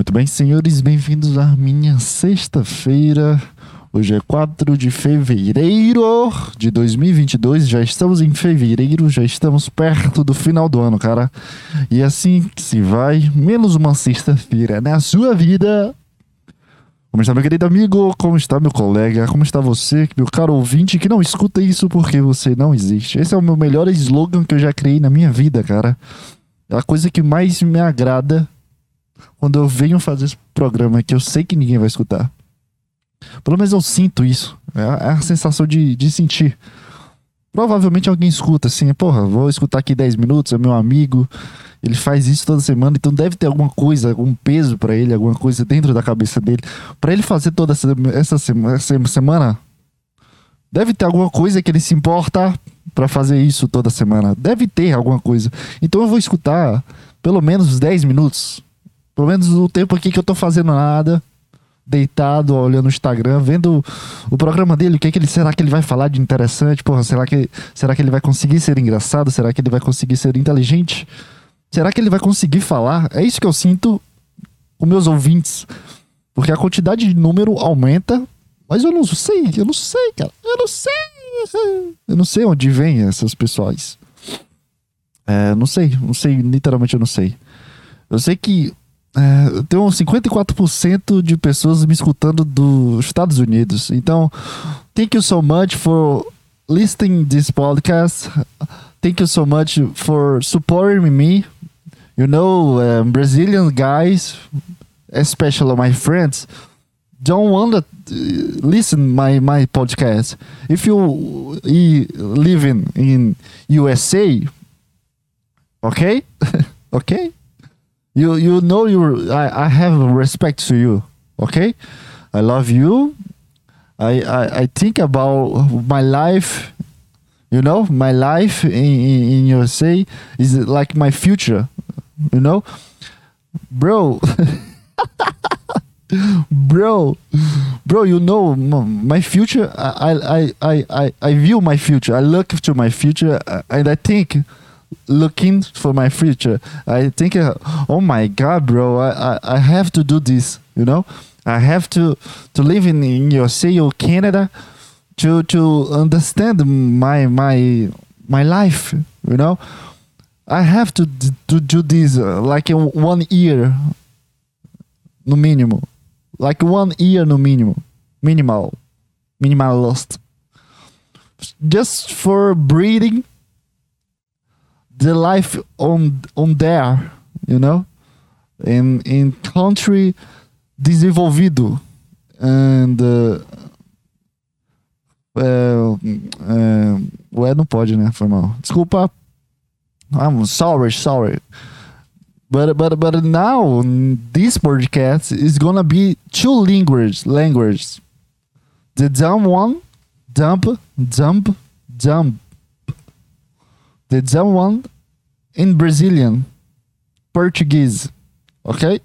Muito bem, senhores, bem-vindos à minha sexta-feira. Hoje é 4 de fevereiro de 2022. Já estamos em fevereiro, já estamos perto do final do ano, cara. E assim se vai, menos uma sexta-feira na sua vida. Como está, meu querido amigo? Como está, meu colega? Como está você, meu caro ouvinte que não escuta isso porque você não existe? Esse é o meu melhor slogan que eu já criei na minha vida, cara. É a coisa que mais me agrada quando eu venho fazer esse programa que eu sei que ninguém vai escutar. Pelo menos eu sinto isso. É a, é a sensação de, de sentir. Provavelmente alguém escuta assim, porra, vou escutar aqui 10 minutos, é meu amigo. Ele faz isso toda semana, então deve ter alguma coisa, algum peso para ele, alguma coisa dentro da cabeça dele. para ele fazer toda essa, essa, essa semana, deve ter alguma coisa que ele se importa para fazer isso toda semana. Deve ter alguma coisa. Então eu vou escutar pelo menos 10 minutos. Pelo menos o tempo aqui que eu tô fazendo nada deitado, olhando o Instagram, vendo o programa dele, o que, é que ele será que ele vai falar de interessante? Porra, será que será que ele vai conseguir ser engraçado? Será que ele vai conseguir ser inteligente? Será que ele vai conseguir falar? É isso que eu sinto com meus ouvintes. Porque a quantidade de número aumenta, mas eu não sei, eu não sei, cara. Eu não sei. Eu não sei onde vem essas pessoas. É, não sei, não sei, literalmente eu não sei. Eu sei que é, tem uns 54% de pessoas me escutando dos Estados Unidos. Então, thank you so much for listening this podcast. Thank you so much for supporting me. You know, um, Brazilian guys, especially my friends, don't want to uh, listen my my podcast. If you live in in USA, okay, okay you you know you I, I have respect to you okay? I love you. I, I i think about my life you know? My life in, in, in usa is like my future you know? Bro. Bro. Bro you know my future I, I i i i view my future. I look to my future uh, and i think looking for my future. I think, uh, oh my God, bro, I, I, I have to do this. You know, I have to to live in in USA or Canada to to understand my my my life. You know, I have to to do this uh, like in one year, no minimum, like one year no minimum, minimal, minimalist, just for breathing the life on on there, you know, in in country desenvolvido and uh, uh, ué, não pode, né? Foi mal. Desculpa. I'm sorry, sorry. But but but now this podcast is gonna be two languages languages. The dumb one, dump, dump, dump the dumb one in Brazilian, Portuguese. Okay?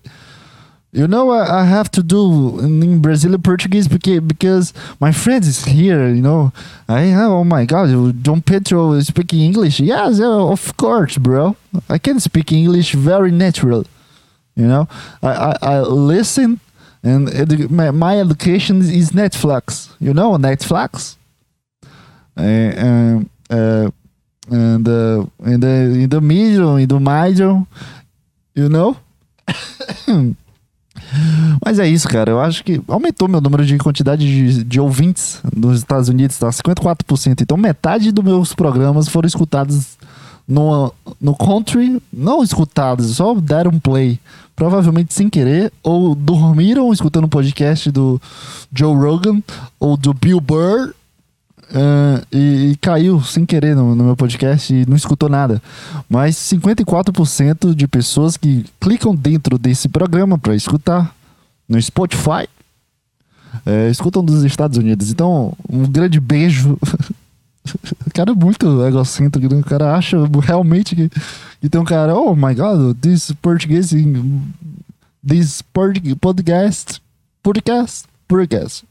You know I, I have to do in Brazilian Portuguese because because my friend is here. You know, I have. Oh my God, John Pedro is speaking English. Yes, of course, bro. I can speak English very natural. You know, I I, I listen, and edu- my, my education is Netflix. You know, Netflix. Uh, uh, and the in the in the middle, in the middle, you know. Mas é isso, cara. Eu acho que aumentou meu número de quantidade de, de ouvintes nos Estados Unidos, tá? 54%. Então, metade dos meus programas foram escutados no, no country. Não escutados, só deram play. Provavelmente sem querer. Ou dormiram escutando o podcast do Joe Rogan ou do Bill Burr Uh, e, e, caiu sem querer no, no, meu podcast e não escutou nada. Mas 54% de pessoas que clicam dentro desse programa para escutar no Spotify é, escutam dos Estados Unidos. Então, um grande beijo. o cara é muito egocêntrico, né? o cara acha realmente que, que tem um cara, oh my god, this Portuguese, this podcast, podcast, podcast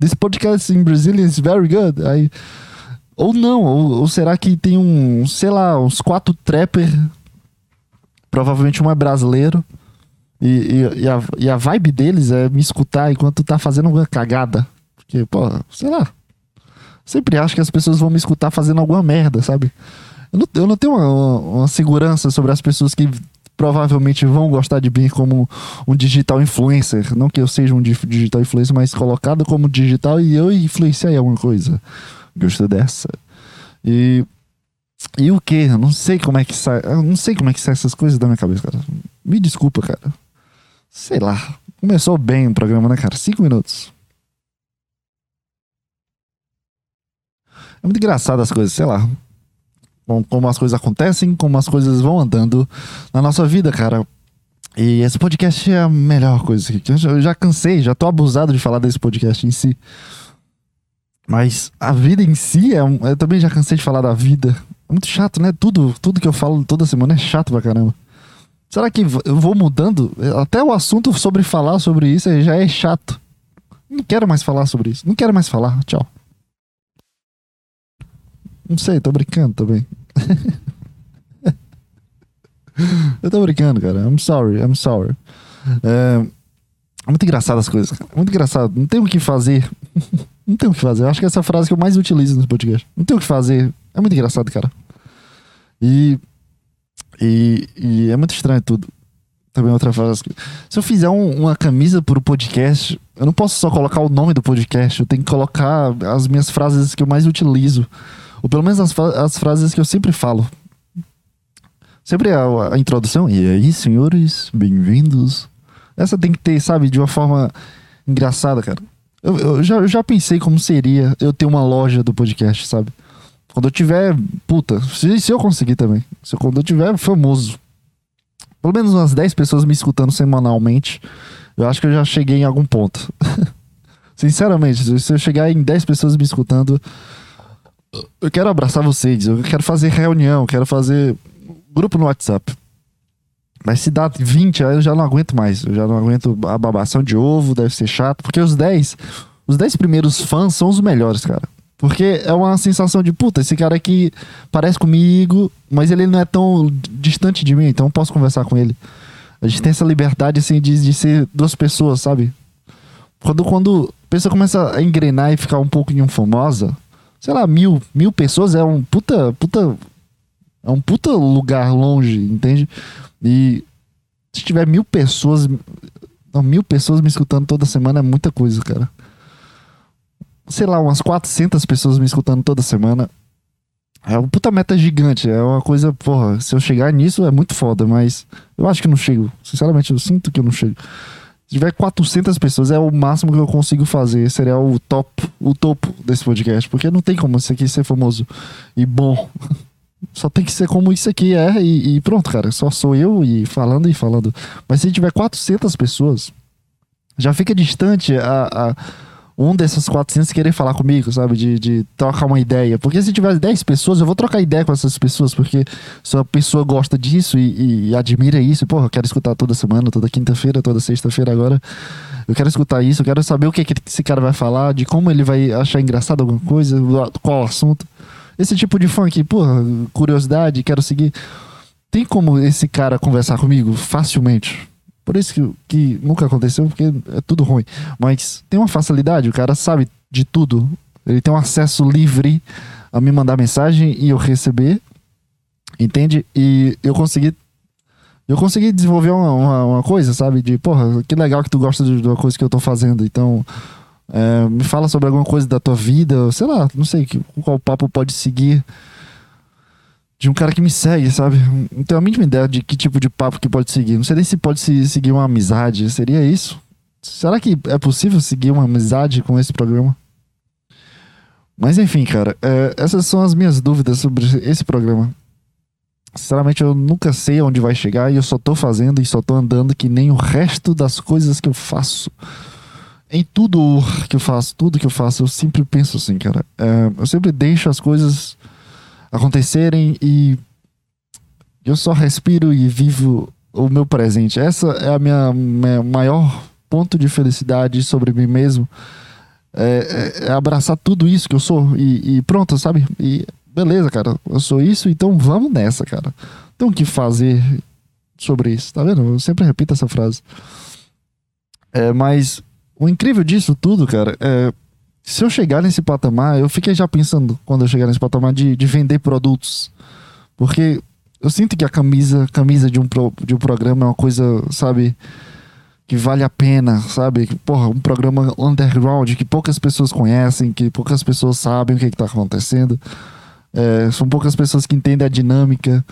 this podcast in Brazilian is very good. Aí, ou não, ou, ou, será que tem um, sei lá, uns quatro trapper, provavelmente um é brasileiro, E, e, e, a, e a vibe deles é me escutar enquanto tá fazendo alguma cagada. Porque, pô, sei lá. Sempre acho que as pessoas vão me escutar fazendo alguma merda, sabe? Eu não, eu não tenho uma, uma, uma segurança sobre as pessoas que provavelmente vão gostar de mim como um digital influencer. Não que eu seja um digital influencer, mas colocado como digital e eu influenciar em alguma coisa. Gostou dessa? E. E o que? Eu não sei como é que sai. Eu não sei como é que sai essas coisas da minha cabeça, cara. Me desculpa, cara. Sei lá. Começou bem o programa, né, cara? Cinco minutos. É muito engraçado as coisas, sei lá como as coisas acontecem, como as coisas vão andando na nossa vida, cara. E esse podcast é a melhor coisa. Eu já cansei, já tô abusado de falar desse podcast em si. Mas a vida em si, é um, eu também já cansei de falar da vida. É muito chato, né? Tudo, tudo que eu falo toda semana é chato pra caramba. Será que eu vou mudando? Até o assunto sobre falar sobre isso já é chato. Não quero mais falar sobre isso. Não quero mais falar. Tchau. Não sei, tô brincando também. eu tô brincando, cara. I'm sorry, I'm sorry. É, muito engraçado as coisas, cara. Muito engraçado. Não tem o que fazer. Não tem o que fazer. Eu acho que essa é a frase que eu mais utilizo nesse podcast. Não tem o que fazer. É muito engraçado, cara. E. E, e é muito estranho tudo. Também outra frase. Se eu fizer um, uma camisa pro podcast, eu não posso só colocar o nome do podcast. Eu tenho que colocar as minhas frases que eu mais utilizo. Ou pelo menos as, as frases que eu sempre falo. Sempre a, a introdução. E aí, senhores, bem-vindos. Essa tem que ter, sabe, de uma forma engraçada, cara. Eu, eu, já, eu já pensei como seria eu ter uma loja do podcast, sabe? Quando eu tiver. Puta, se, se eu conseguir também. Se, quando eu tiver famoso. Pelo menos umas 10 pessoas me escutando semanalmente. Eu acho que eu já cheguei em algum ponto. Sinceramente, se eu chegar em 10 pessoas me escutando, eu quero abraçar vocês, eu quero fazer reunião, quero fazer grupo no WhatsApp. Mas se dá 20, aí eu já não aguento mais. Eu já não aguento a babação de ovo, deve ser chato. Porque os 10, os 10 primeiros fãs são os melhores, cara. Porque é uma sensação de, puta, esse cara aqui parece comigo, mas ele não é tão distante de mim, então eu posso conversar com ele. A gente tem essa liberdade, assim, de, de ser duas pessoas, sabe? Quando, quando a pessoa começa a engrenar e ficar um pouquinho famosa, sei lá, mil, mil pessoas é um puta, puta. É um puta lugar longe, entende? E se tiver mil pessoas. Não, mil pessoas me escutando toda semana é muita coisa, cara. Sei lá, umas 400 pessoas me escutando toda semana. É uma puta meta gigante. É uma coisa, porra, se eu chegar nisso é muito foda, mas eu acho que não chego. Sinceramente, eu sinto que eu não chego. Tiver 400 pessoas, é o máximo que eu consigo fazer. Seria o top, o topo desse podcast. Porque não tem como isso aqui ser famoso e bom. Só tem que ser como isso aqui é e, e, pronto, cara. Só sou eu e falando e falando. Mas se tiver 400 pessoas, já fica distante a, a um dessas 400 querer falar comigo, sabe? De, de trocar uma ideia. Porque se tiver 10 pessoas, eu vou trocar ideia com essas pessoas, porque se a pessoa gosta disso e, e admira isso, porra, eu quero escutar toda semana, toda quinta-feira, toda sexta-feira agora. Eu quero escutar isso, eu quero saber o que, que esse cara vai falar, de como ele vai achar engraçado alguma coisa, qual assunto. Esse tipo de aqui, porra, curiosidade, quero seguir. Tem como esse cara conversar comigo facilmente? Por isso que, que nunca aconteceu, porque é tudo ruim. Mas tem uma facilidade, o cara sabe de tudo. Ele tem um acesso livre a me mandar mensagem e eu receber. Entende? E eu consegui. Eu consegui desenvolver uma, uma, uma coisa, sabe? De, porra, que legal que tu gosta de, de uma coisa que eu tô fazendo. Então, é, me fala sobre alguma coisa da tua vida, sei lá, não sei qual papo pode seguir de um cara que me segue, sabe? Não tenho a mínima ideia de que tipo de papo que pode seguir. Não sei nem se pode se seguir uma amizade. Seria isso? Será que é possível seguir uma amizade com esse programa? Mas enfim, cara, é, essas são as minhas dúvidas sobre esse programa. Sinceramente, eu nunca sei onde vai chegar e eu só tô fazendo e só tô andando que nem o resto das coisas que eu faço. Em tudo que eu faço, tudo que eu faço, eu sempre penso assim, cara. É, eu sempre deixo as coisas acontecerem e eu só respiro e vivo o meu presente. Essa é a minha, minha maior ponto de felicidade sobre mim mesmo. É, é, é abraçar tudo isso que eu sou e, e, pronto, sabe? E beleza, cara, eu sou isso, então vamos nessa, cara. Tem o que fazer sobre isso, tá vendo? Eu sempre repito essa frase. É, mas o incrível disso tudo, cara, é. Se eu chegar nesse patamar, eu fiquei já pensando quando eu chegar nesse patamar de, de vender produtos. Porque eu sinto que a camisa, camisa de um, pro, de um programa é uma coisa, sabe, que vale a pena, sabe? Porra, um programa underground que poucas pessoas conhecem, que poucas pessoas sabem o que, está acontecendo. É, são poucas pessoas que entendem a dinâmica.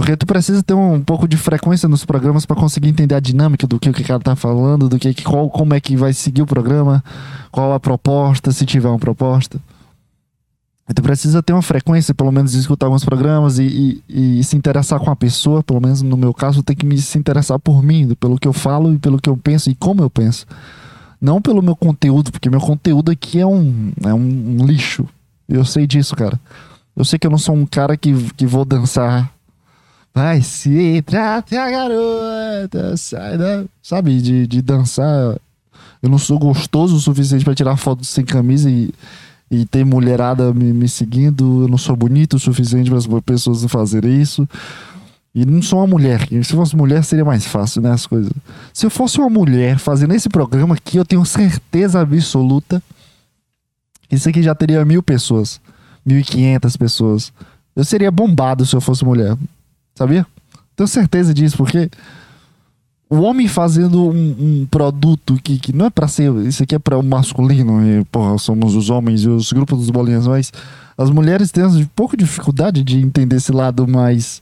Porque tu precisa ter um, pouco de frequência nos programas para conseguir entender a dinâmica do que o cara tá falando, do que qual, como é que vai seguir o programa, qual a proposta, se tiver uma proposta. Tu precisa ter uma frequência, pelo menos, de escutar alguns programas e, e, e, se interessar com a pessoa. Pelo menos no meu caso, tem que me se interessar por mim, pelo que eu falo e pelo que eu penso e como eu penso. Não pelo meu conteúdo, porque meu conteúdo aqui é um, é um lixo. Eu sei disso, cara. Eu sei que eu não sou um cara que, que vou dançar. Vai se trate a garota, sai da. Sabe, de, de dançar. Eu não sou gostoso o suficiente para tirar foto sem camisa e e tem mulherada me, me seguindo, eu não sou bonito o suficiente para as pessoas fazerem isso. E não sou uma mulher. Se fosse mulher, seria mais fácil, né? As coisas. Se eu fosse uma mulher fazendo esse programa aqui, eu tenho certeza absoluta isso aqui já teria mil pessoas. Mil e quinhentas pessoas. Eu seria bombado se eu fosse mulher. Sabia? Tenho certeza disso, porque o homem fazendo um, um, produto que, que não é para ser. Isso aqui é para o masculino, e, porra, somos os homens e os grupos dos bolinhas, mas as mulheres têm um pouco de dificuldade de entender esse lado mais.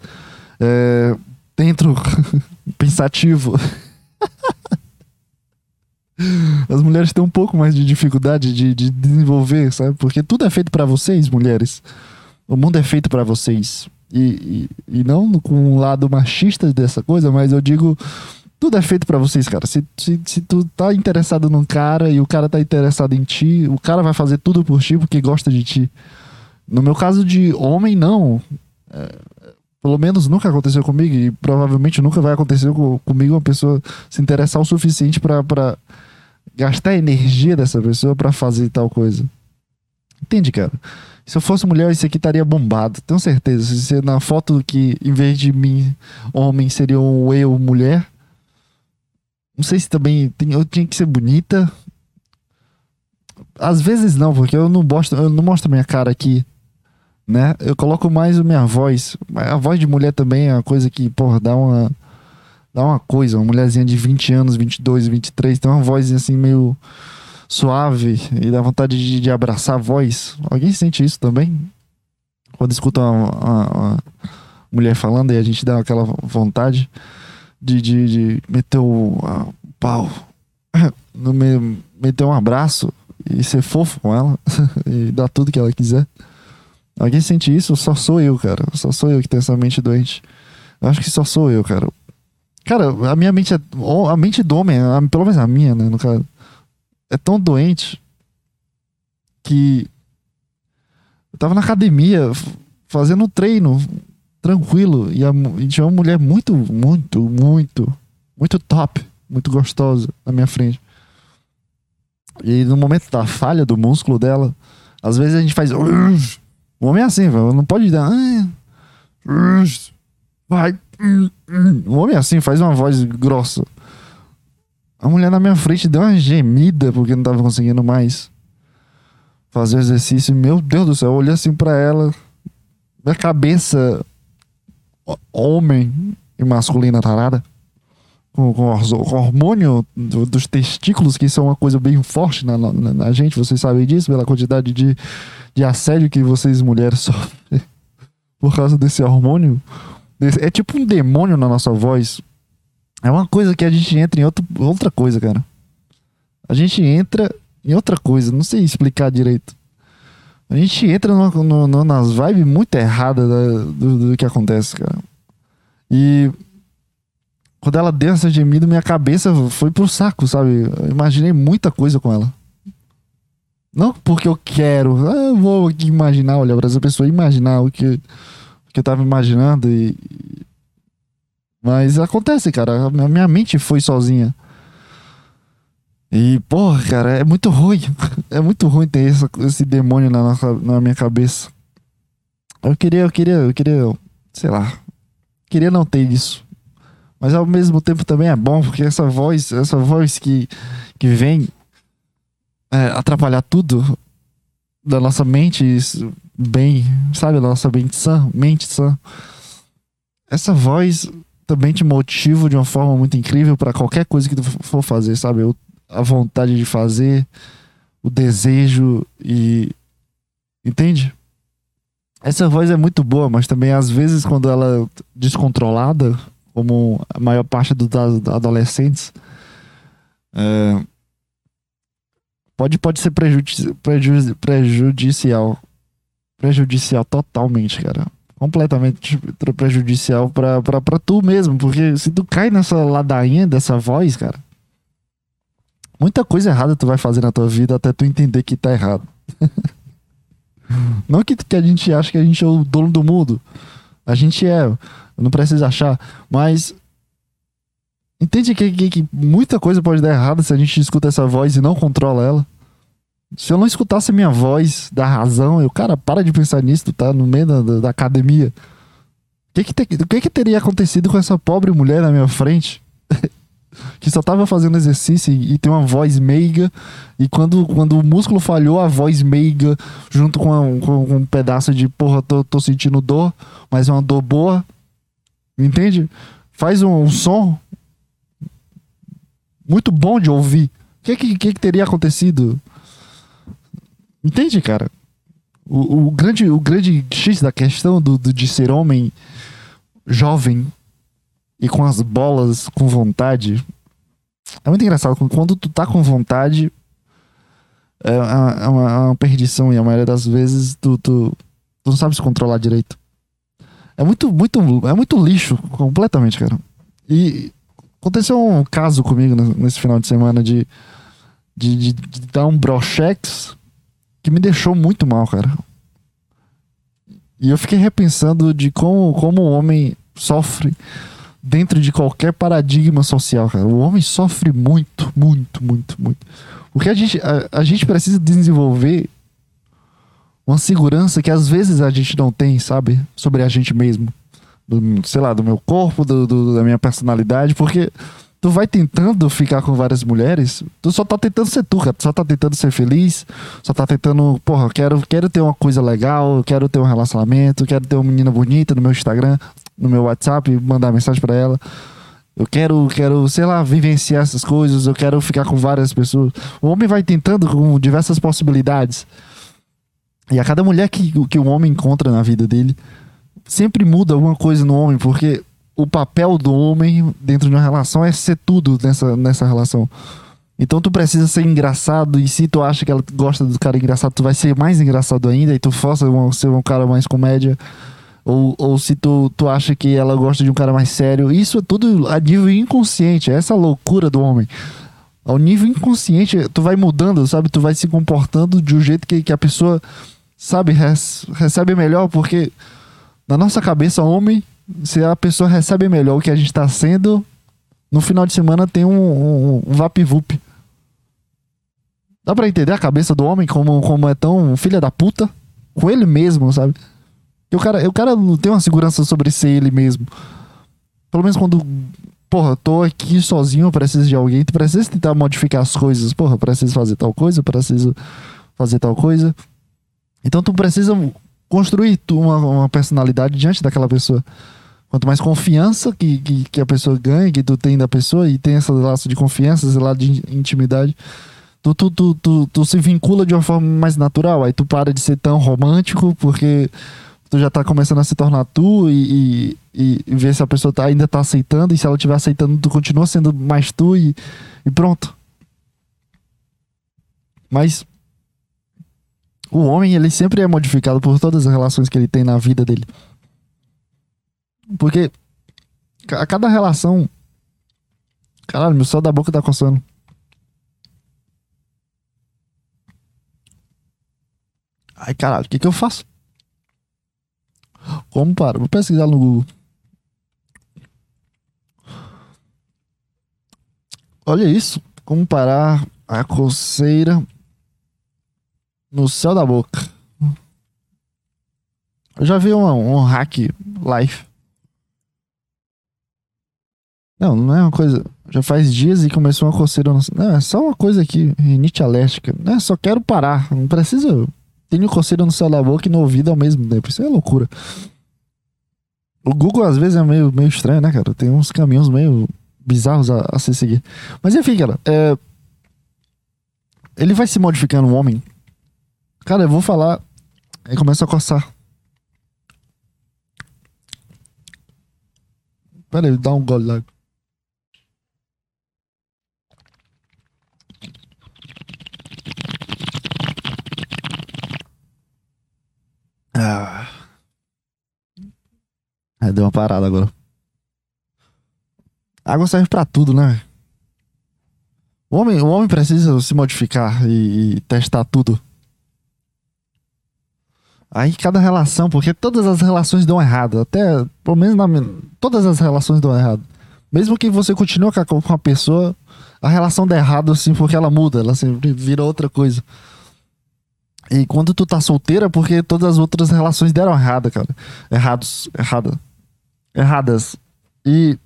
É, dentro. pensativo. As mulheres têm um pouco mais de dificuldade de, de desenvolver, sabe? Porque tudo é feito para vocês, mulheres. O mundo é feito para vocês. E, e, não com um lado machista dessa coisa, mas eu digo tudo é feito para vocês, cara. Se, se, se, tu tá interessado num cara e o cara tá interessado em ti, o cara vai fazer tudo por ti porque gosta de ti. No meu caso de homem, não. É, pelo menos nunca aconteceu comigo e provavelmente nunca vai acontecer com, comigo uma pessoa se interessar o suficiente para gastar a energia dessa pessoa para fazer tal coisa. Entende, cara? Se eu fosse mulher, isso aqui estaria bombado, tenho certeza. Se na foto que, em vez de mim, homem, seria um eu, mulher, não sei se também tem, eu tinha que ser bonita. Às vezes não, porque eu não mostro, eu não mostro minha cara aqui, né? Eu coloco mais a minha voz. A voz de mulher também é uma coisa que, porra, dá uma dá uma coisa, uma mulherzinha de 20 anos, 22, 23, tem uma voz assim meio suave e dá vontade de, de abraçar a voz. Alguém sente isso também? Quando escuta uma, uma, uma mulher falando e a gente dá aquela vontade de, de, de meter o pau, no me, meter um abraço e ser fofo com ela e dar tudo que ela quiser. Alguém sente isso? Só sou eu, cara. Só sou eu que tenho essa mente doente. Eu acho que só sou eu, cara. Cara, a minha mente é. A mente do homem, pelo menos a minha, né? No caso, é tão doente que. Eu tava na academia fazendo um treino tranquilo. E, a, e tinha uma mulher muito, muito, muito, muito top, muito gostosa na minha frente. E no momento da falha do músculo dela, às vezes a gente faz. O homem é assim, não pode dar. Vai. O homem é assim, faz uma voz grossa. A mulher na minha frente deu uma gemida porque não tava conseguindo mais fazer exercício. Meu Deus do céu, eu olhei assim pra ela. Minha cabeça homem e masculina tarada. Com, com o hormônio do, dos testículos, que são uma coisa bem forte na, na, na, gente, vocês sabem disso, pela quantidade de, de assédio que vocês mulheres sofrem por causa desse hormônio. É tipo um demônio na nossa voz. É uma coisa que a gente entra em outro, outra coisa, cara. A gente entra em outra coisa, não sei explicar direito. A gente entra no, nas vibes muito erradas do, do, que acontece, cara. E quando ela deu essa gemida, minha cabeça foi pro saco, sabe? Eu imaginei muita coisa com ela. Não porque eu quero, ah, eu vou imaginar, olhar pra essa pessoa imaginar o que, o que eu tava imaginando e. Mas acontece, cara. A minha mente foi sozinha. E, porra, cara, é muito ruim. É muito ruim ter essa, esse demônio na, na minha cabeça. Eu queria, eu queria, eu queria, sei lá. Queria não ter isso. Mas ao mesmo tempo também é bom, porque essa voz, essa voz que, que vem é, atrapalhar tudo da nossa mente bem, sabe? Da nossa mente sã, mente sã. Essa voz também te motiva de uma forma muito incrível para qualquer coisa que tu for fazer, sabe? A vontade de fazer, o desejo e. Entende? Essa voz é muito boa, mas também às vezes quando ela é descontrolada, como a maior parte dos adolescentes, é, pode, pode ser prejudici prejudici prejudicial. Prejudicial totalmente, cara. Completamente prejudicial pra, pra, pra tu mesmo. Porque se tu cai nessa ladainha dessa voz, cara, muita coisa errada tu vai fazer na tua vida até tu entender que tá errado. Não que, que a gente acha que a gente é o dono do mundo. A gente é. Não precisa achar. Mas. Entende que, que, que, muita coisa pode dar errado se a gente escuta essa voz e não controla ela. Se eu não escutasse a minha voz da razão, eu, cara, para de pensar nisso, tu tá no meio da, da academia. O que que, te, que que teria acontecido com essa pobre mulher na minha frente? que só tava fazendo exercício e, e, tem uma voz meiga. E quando, quando o músculo falhou, a voz meiga, junto com, a, com, com um pedaço de porra, tô, tô sentindo dor, mas é uma dor boa. Entende? Faz um, um som muito bom de ouvir. O que, que, que, que teria acontecido? Entende, cara? O, o, grande, o grande X da questão do, do, de ser homem jovem e com as bolas com vontade. É muito engraçado. Quando tu tá com vontade, é uma, é uma, é uma perdição. E a maioria das vezes tu, tu, tu não sabe se controlar direito. É muito, muito, é muito lixo, completamente, cara. E aconteceu um caso comigo nesse final de semana de, de, de, de dar um brochex que me deixou muito mal, cara. E eu fiquei repensando de como, como o homem sofre dentro de qualquer paradigma social, cara. O homem sofre muito, muito, muito, muito. Porque a gente, a, a gente precisa desenvolver uma segurança que às vezes a gente não tem, sabe? Sobre a gente mesmo. Do, sei lá, do meu corpo, do, do, da minha personalidade, porque tu vai tentando ficar com várias mulheres, tu só tá tentando ser tu, cara. Tu só tá tentando ser feliz, só tá tentando, porra, quero, quero ter uma coisa legal, quero ter um relacionamento, quero ter uma menina bonita no meu Instagram no meu WhatsApp, mandar mensagem para ela. Eu quero, quero, sei lá, vivenciar essas coisas, eu quero ficar com várias pessoas. O homem vai tentando com diversas possibilidades. E a cada mulher que, que o homem encontra na vida dele, sempre muda alguma coisa no homem, porque o papel do homem dentro de uma relação é ser tudo nessa, nessa relação. Então tu precisa ser engraçado, e se tu acha que ela gosta do cara engraçado, tu vai ser mais engraçado ainda, e tu força ser um cara mais comédia. Ou, ou se tu, tu acha que ela gosta de um cara mais sério. Isso é tudo a nível inconsciente. É essa loucura do homem. Ao nível inconsciente, tu vai mudando, sabe? Tu vai se comportando de um jeito que, que a pessoa, sabe, recebe melhor. Porque na nossa cabeça, homem, se a pessoa recebe melhor o que a gente tá sendo, no final de semana tem um, um, um. Dá pra entender a cabeça do homem como, como é tão filha da puta? Com ele mesmo, sabe? E o cara, o cara não tem uma segurança sobre ser ele mesmo. Pelo menos quando, porra, tô aqui sozinho, preciso de alguém, tu precisa tentar modificar as coisas. Porra, preciso fazer tal coisa, preciso fazer tal coisa. Então tu precisa construir uma, uma personalidade diante daquela pessoa. Quanto mais confiança que, que, que, a pessoa ganha, que tu tem da pessoa, e tem esse laço de confiança, esse lado de intimidade, tu, tu, tu, tu, tu se vincula de uma forma mais natural. Aí tu para de ser tão romântico, porque tu já tá começando a se tornar tu e, e, e ver se a pessoa tá, ainda tá aceitando, e se ela estiver aceitando, tu continua sendo mais tu e, e pronto. Mas o homem, ele sempre é modificado por todas as relações que ele tem na vida dele. Porque a cada relação. Caralho, meu céu da boca tá coçando. Ai, caralho, o que que eu faço? Como para? Vou pesquisar no Google. Olha isso. Como parar a coceira no céu da boca. Eu já vi um, um hack live. Não, não é uma coisa. Já faz dias e começou uma coceira. No... Não, é só uma coisa aqui, rinite alérgica. Né? Só quero parar. Não precisa. Tenho coceira no céu da boca e no ouvido ao mesmo tempo. Isso é loucura. O Google às vezes é meio, meio estranho, né, cara? Tem uns caminhos meio bizarros a, a se seguir. Mas enfim, cara. É... Ele vai se modificando, o homem. Cara, eu vou falar. Aí começa a coçar. Pera aí, dá um gole lá. Ah. Aí deu uma parada agora. água serve pra tudo, né? O homem, o homem precisa se modificar e, e testar tudo. Aí cada relação, porque todas as relações dão errado. Até, pelo menos na, todas as relações dão errado. Mesmo que você continue com a, com a pessoa, a relação dá errado assim, porque ela muda, ela sempre vira outra coisa. E quando tu tá solteira, porque todas as outras relações deram errada, cara. Errados, errada. Erradas. E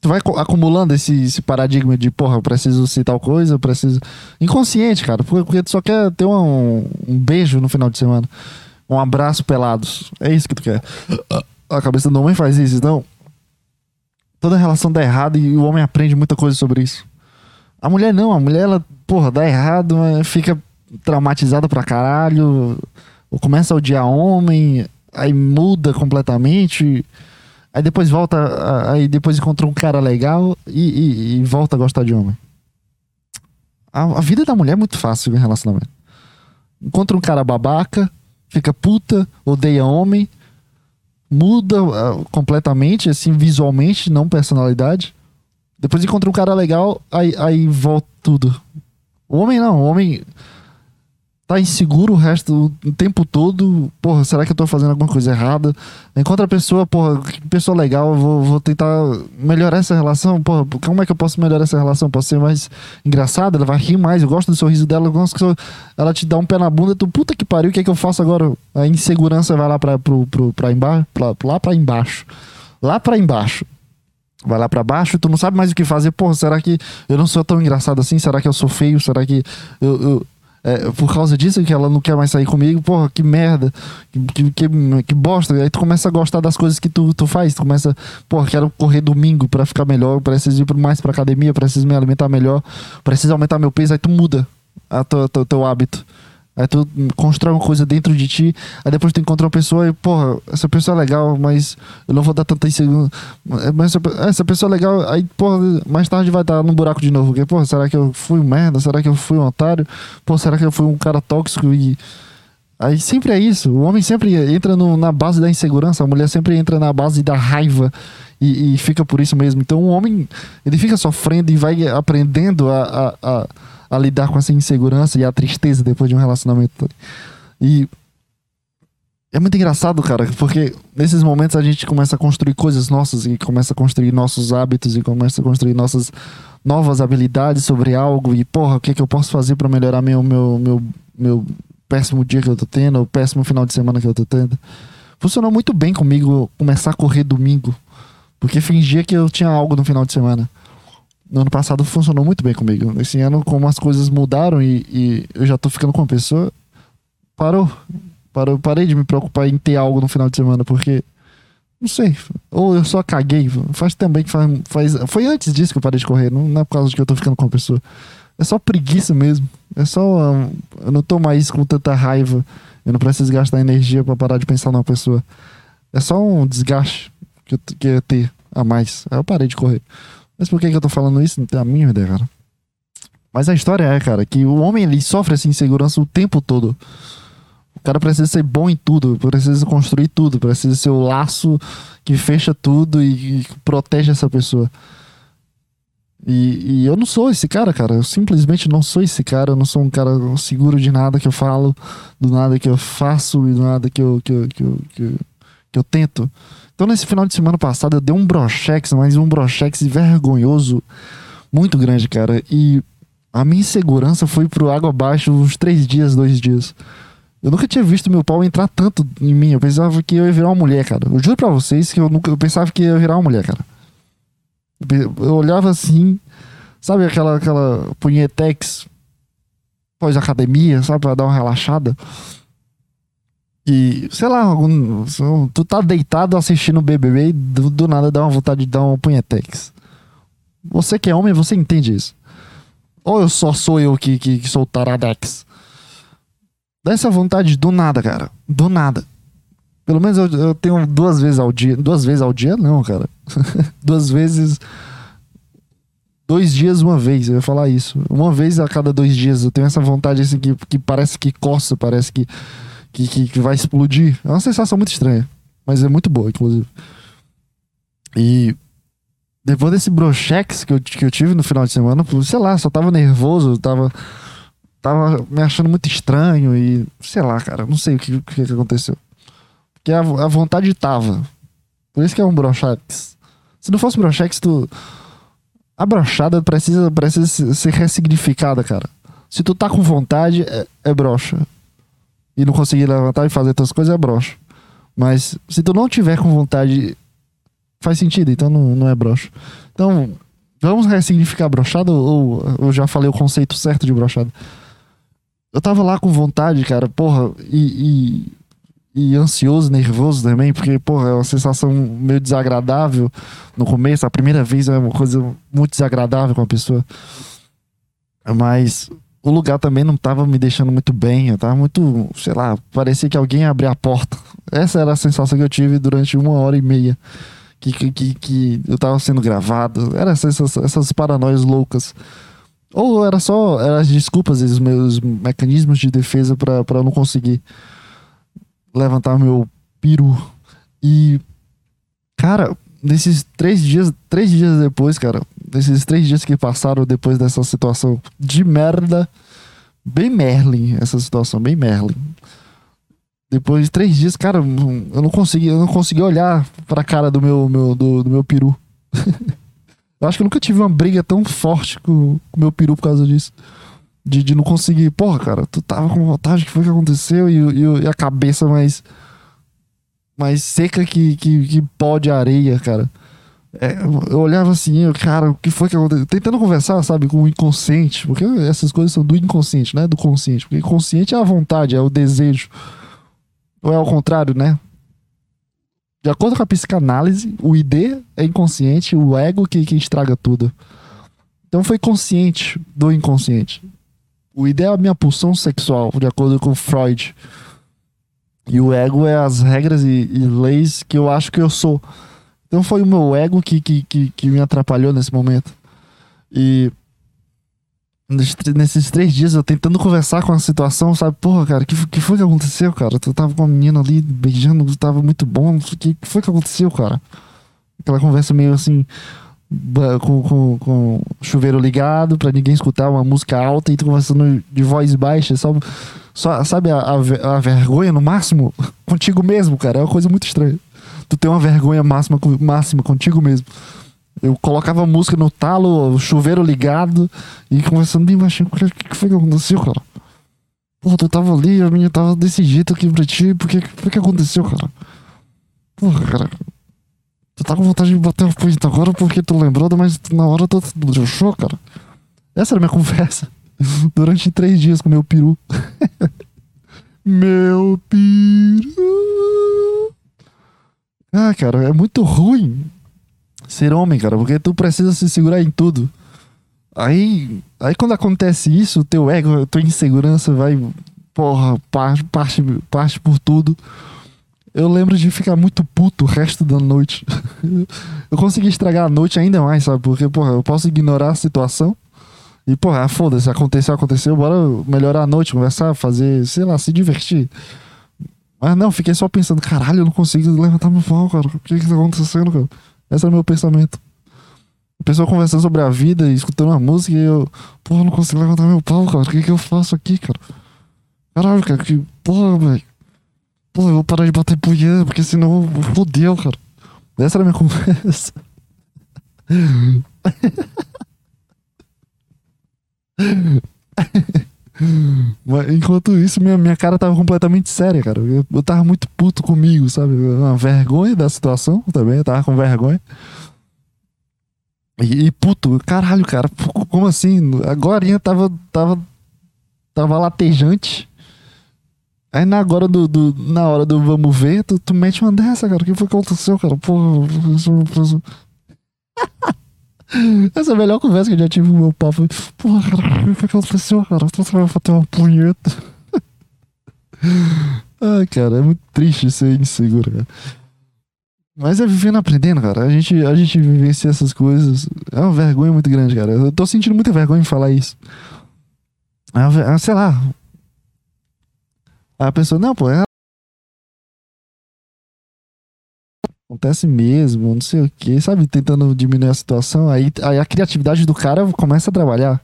tu vai acumulando esse, esse paradigma de, porra, eu preciso ser tal coisa, eu preciso. Inconsciente, cara, porque, porque tu só quer ter um, um beijo no final de semana. Um abraço pelados. É isso que tu quer. A cabeça do homem faz isso, então. Toda relação dá errado e o homem aprende muita coisa sobre isso. A mulher não, a mulher, ela, porra, dá errado, fica traumatizada pra caralho, começa a odiar homem, aí muda completamente, aí depois volta, aí depois encontra um cara legal e, e, e volta a gostar de homem. A, a, vida da mulher é muito fácil em relacionamento. Encontra um cara babaca, fica puta, odeia homem, muda uh, completamente, assim, visualmente, não personalidade. Depois encontra um cara legal, aí, aí volta tudo. O homem não, o homem tá inseguro o resto do tempo todo. Porra, será que eu tô fazendo alguma coisa errada? Encontra a pessoa, porra, que pessoa legal, vou, vou tentar melhorar essa relação. Porra, como é que eu posso melhorar essa relação? Posso ser mais engraçada? Ela vai rir mais. Eu gosto do sorriso dela. Eu gosto que ela te dá um pé na bunda. Tu, puta que pariu, o que é que eu faço agora? A insegurança vai lá pra, pro, pro, pra embaixo. Pra, lá pra embaixo. Lá pra embaixo vai lá para baixo, tu não sabe mais o que fazer. Porra, será que eu não sou tão engraçado assim? Será que eu sou feio? Será que eu, é, por causa disso que ela não quer mais sair comigo, porra, que merda, que, que, que bosta. E aí tu começa a gostar das coisas que tu, tu faz, tu começa, porra, quero correr domingo para ficar melhor, preciso ir mais pra academia, preciso me alimentar melhor, preciso aumentar meu peso, aí tu muda a teu hábito. Aí tu constrói uma coisa dentro de ti, aí depois tu encontra uma pessoa e, porra, essa pessoa é legal, mas eu não vou dar tanta insegurança. Mas essa, pessoa é legal, aí, porra, mais tarde vai estar num buraco de novo. Porque, porra, será que eu fui um merda? Será que eu fui um otário? Pô, será que eu fui um cara tóxico e. Aí sempre é isso. O homem sempre entra no, na base da insegurança, a mulher sempre entra na base da raiva e, e fica por isso mesmo. Então o homem, ele fica sofrendo e vai aprendendo a, a, a a lidar com essa insegurança e a tristeza depois de um relacionamento. E é muito engraçado, cara, porque nesses momentos a gente começa a construir coisas nossas e começa a construir nossos hábitos e começa a construir nossas novas habilidades sobre algo e porra, o que é que eu posso fazer para melhorar meu, meu meu meu péssimo dia que eu tô tendo, o péssimo final de semana que eu tô tendo. Funcionou muito bem comigo começar a correr domingo, porque fingia que eu tinha algo no final de semana no ano passado funcionou muito bem comigo. Esse ano, como as coisas mudaram e, e eu já tô ficando com uma pessoa, parou. parou. Parei de me preocupar em ter algo no final de semana, porque. Não sei. Ou eu só caguei. Faz também que faz, faz. Foi antes disso que eu parei de correr. Não, não é por causa de que eu tô ficando com uma pessoa. É só preguiça mesmo. É só. eu não tô mais com tanta raiva. Eu não preciso gastar energia para parar de pensar numa pessoa. É só um desgaste que eu, que eu ia ter a mais. Aí eu parei de correr. Mas por que, que eu tô falando isso? Não tenho a mínima ideia, cara. Mas a história é, cara, que o homem ele sofre essa insegurança o tempo todo. O cara precisa ser bom em tudo, precisa construir tudo, precisa ser o laço que fecha tudo e, e protege essa pessoa. E, e, eu não sou esse cara, cara. Eu simplesmente não sou esse cara. Eu não sou um cara seguro de nada que eu falo, do nada que eu faço e do nada que eu, que eu, que eu, que eu, que eu tento. Então, nesse final de semana passado, eu dei um brochex, mas um brochex vergonhoso, muito grande, cara. E a minha insegurança foi pro água abaixo uns três dias, dois dias. Eu nunca tinha visto meu pau entrar tanto em mim. Eu pensava que eu ia virar uma mulher, cara. Eu juro pra vocês que eu nunca eu pensava que ia virar uma mulher, cara. Eu olhava assim, sabe aquela, aquela punhetex pós-academia, sabe, pra dar uma relaxada. E, sei lá, algum, tu tá deitado assistindo o BBB e do, do, nada dá uma vontade de dar um punhetex. Você que é homem, você entende isso. Ou eu só sou eu que, que, que sou taradex. Dá essa vontade do nada, cara. Do nada. Pelo menos eu, eu tenho duas vezes ao dia. Duas vezes ao dia, não, cara. duas vezes. Dois dias, uma vez. Eu ia falar isso. Uma vez a cada dois dias. Eu tenho essa vontade assim que, que parece que coça, parece que, que, que, que vai explodir. É uma sensação muito estranha. Mas é muito boa, inclusive. E depois desse brochex que eu, que eu tive no final de semana, sei lá, só tava nervoso, tava, tava me achando muito estranho e sei lá, cara, não sei o que, o que aconteceu. Porque a, a vontade tava. Por isso que é um brochex. Se não fosse brochex, tu. A brochada precisa, precisa ser ressignificada, cara. Se tu tá com vontade, é, é brocha. E não conseguir levantar e fazer outras coisas, é brocha. Mas se tu não tiver com vontade faz sentido, então não, não é brocha. Então, vamos ressignificar brochada ou eu já falei o conceito certo de brochada? Eu tava lá com vontade, cara, porra, e, e, e, ansioso, nervoso também, porque, porra, é uma sensação meio desagradável no começo. A primeira vez é uma coisa muito desagradável com a pessoa. Mas o lugar também não tava me deixando muito bem. Eu tava muito, sei lá, parecia que alguém abria a porta. Essa era a sensação que eu tive durante uma hora e meia que, que, que eu tava sendo gravado. Era essas, essas paranoias loucas. Ou era só eram as desculpas, os meus mecanismos de defesa para não conseguir levantar meu piru. E, cara, nesses três dias, três dias depois, cara, nesses três dias que passaram depois dessa situação de merda, bem Merlin, essa situação, bem Merlin. Depois de três dias, cara, eu não consegui, eu não consegui olhar pra cara do meu, meu do, do meu peru. eu acho que eu nunca tive uma briga tão forte com o meu peru por causa disso. De, de não conseguir. Porra, cara, tu tava com vontade, o que foi que aconteceu? E, e, e, a cabeça mais. mais seca que, que, que pó de areia, cara. É, eu olhava assim, eu, cara, o que foi que aconteceu? Tentando conversar, sabe, com o inconsciente. Porque essas coisas são do inconsciente, não é do consciente. Porque inconsciente é a vontade, é o desejo. Ou é ao contrário, né? De acordo com a psicanálise, o ID é inconsciente, o ego que, que estraga tudo. Então foi consciente do inconsciente. O ID é a minha pulsão sexual, de acordo com Freud. E o ego é as regras e, e leis que eu acho que eu sou. Então foi o meu ego que, que, que, que me atrapalhou nesse momento. E nesses três dias eu tentando conversar com a situação, sabe? Porra, cara, que, que foi que aconteceu, cara? Tu tava com uma menina ali beijando, tava muito bom. Que, que foi que aconteceu, cara? Aquela conversa meio assim, com, com, com chuveiro ligado, pra ninguém escutar uma música alta e tu conversando de voz baixa, só, só sabe a, a, a vergonha no máximo contigo mesmo, cara? É uma coisa muito estranha. Tu tem uma vergonha máxima, máxima contigo mesmo. Eu colocava a música no talo, o chuveiro ligado e conversando bem baixinho. O que, que foi que aconteceu, cara? Porra, tu tava ali, a minha tava desse jeito aqui pra ti. Por que, que aconteceu, cara? Porra, cara. Tu tá com vontade de bater o punho agora porque tu lembrou, mas na hora tu deixou, cara. Essa era a minha conversa. Durante três dias com meu peru. meu peru. Ah, cara, é muito ruim ser homem, cara, porque tu precisa se segurar em tudo. Aí, aí quando acontece isso, teu ego, tua insegurança vai, porra, parte, parte, parte por tudo. Eu lembro de ficar muito puto o resto da noite. eu consegui estragar a noite ainda mais, sabe? Porque, porra, eu posso ignorar a situação. E, porra, ah, foda-se, aconteceu, aconteceu, bora melhorar a noite, conversar, fazer, sei lá, se divertir. Mas não, fiquei só pensando, caralho, eu não consigo levantar meu pau, cara. O que que tá acontecendo, cara? Esse era o meu pensamento. A pessoa conversando sobre a vida e escutando uma música e eu, porra, não consigo levantar meu pau, cara. O que que eu faço aqui, cara? Caralho, cara, que porra, velho. Porra, eu vou parar de bater punheta, porque senão fodeu, cara. Essa era a minha conversa. Enquanto isso, minha, minha cara tava completamente séria, cara. Eu, eu tava muito puto comigo, sabe? Uma vergonha da situação também, eu tava com vergonha. E, e, puto, caralho, cara, como assim? Agora tava, tava, tava latejante. Aí na, agora do, do, na hora do vamos ver, tu, tu mete uma dessa, cara. O que foi que aconteceu, cara? Porra, Essa é a melhor conversa que eu já tive com meu pai. Foi, porra, o que aconteceu, cara? Tu vai bater uma punheta. Ai, cara, é muito triste ser inseguro, cara. Mas é vivendo aprendendo, cara. A gente, a gente vivencia essas coisas. É uma vergonha muito grande, cara. Eu tô sentindo muita vergonha em falar isso. É uma, sei lá. A pessoa, não, pô, é. Acontece mesmo, não sei o que, sabe? Tentando diminuir a situação. Aí, aí a criatividade do cara começa a trabalhar.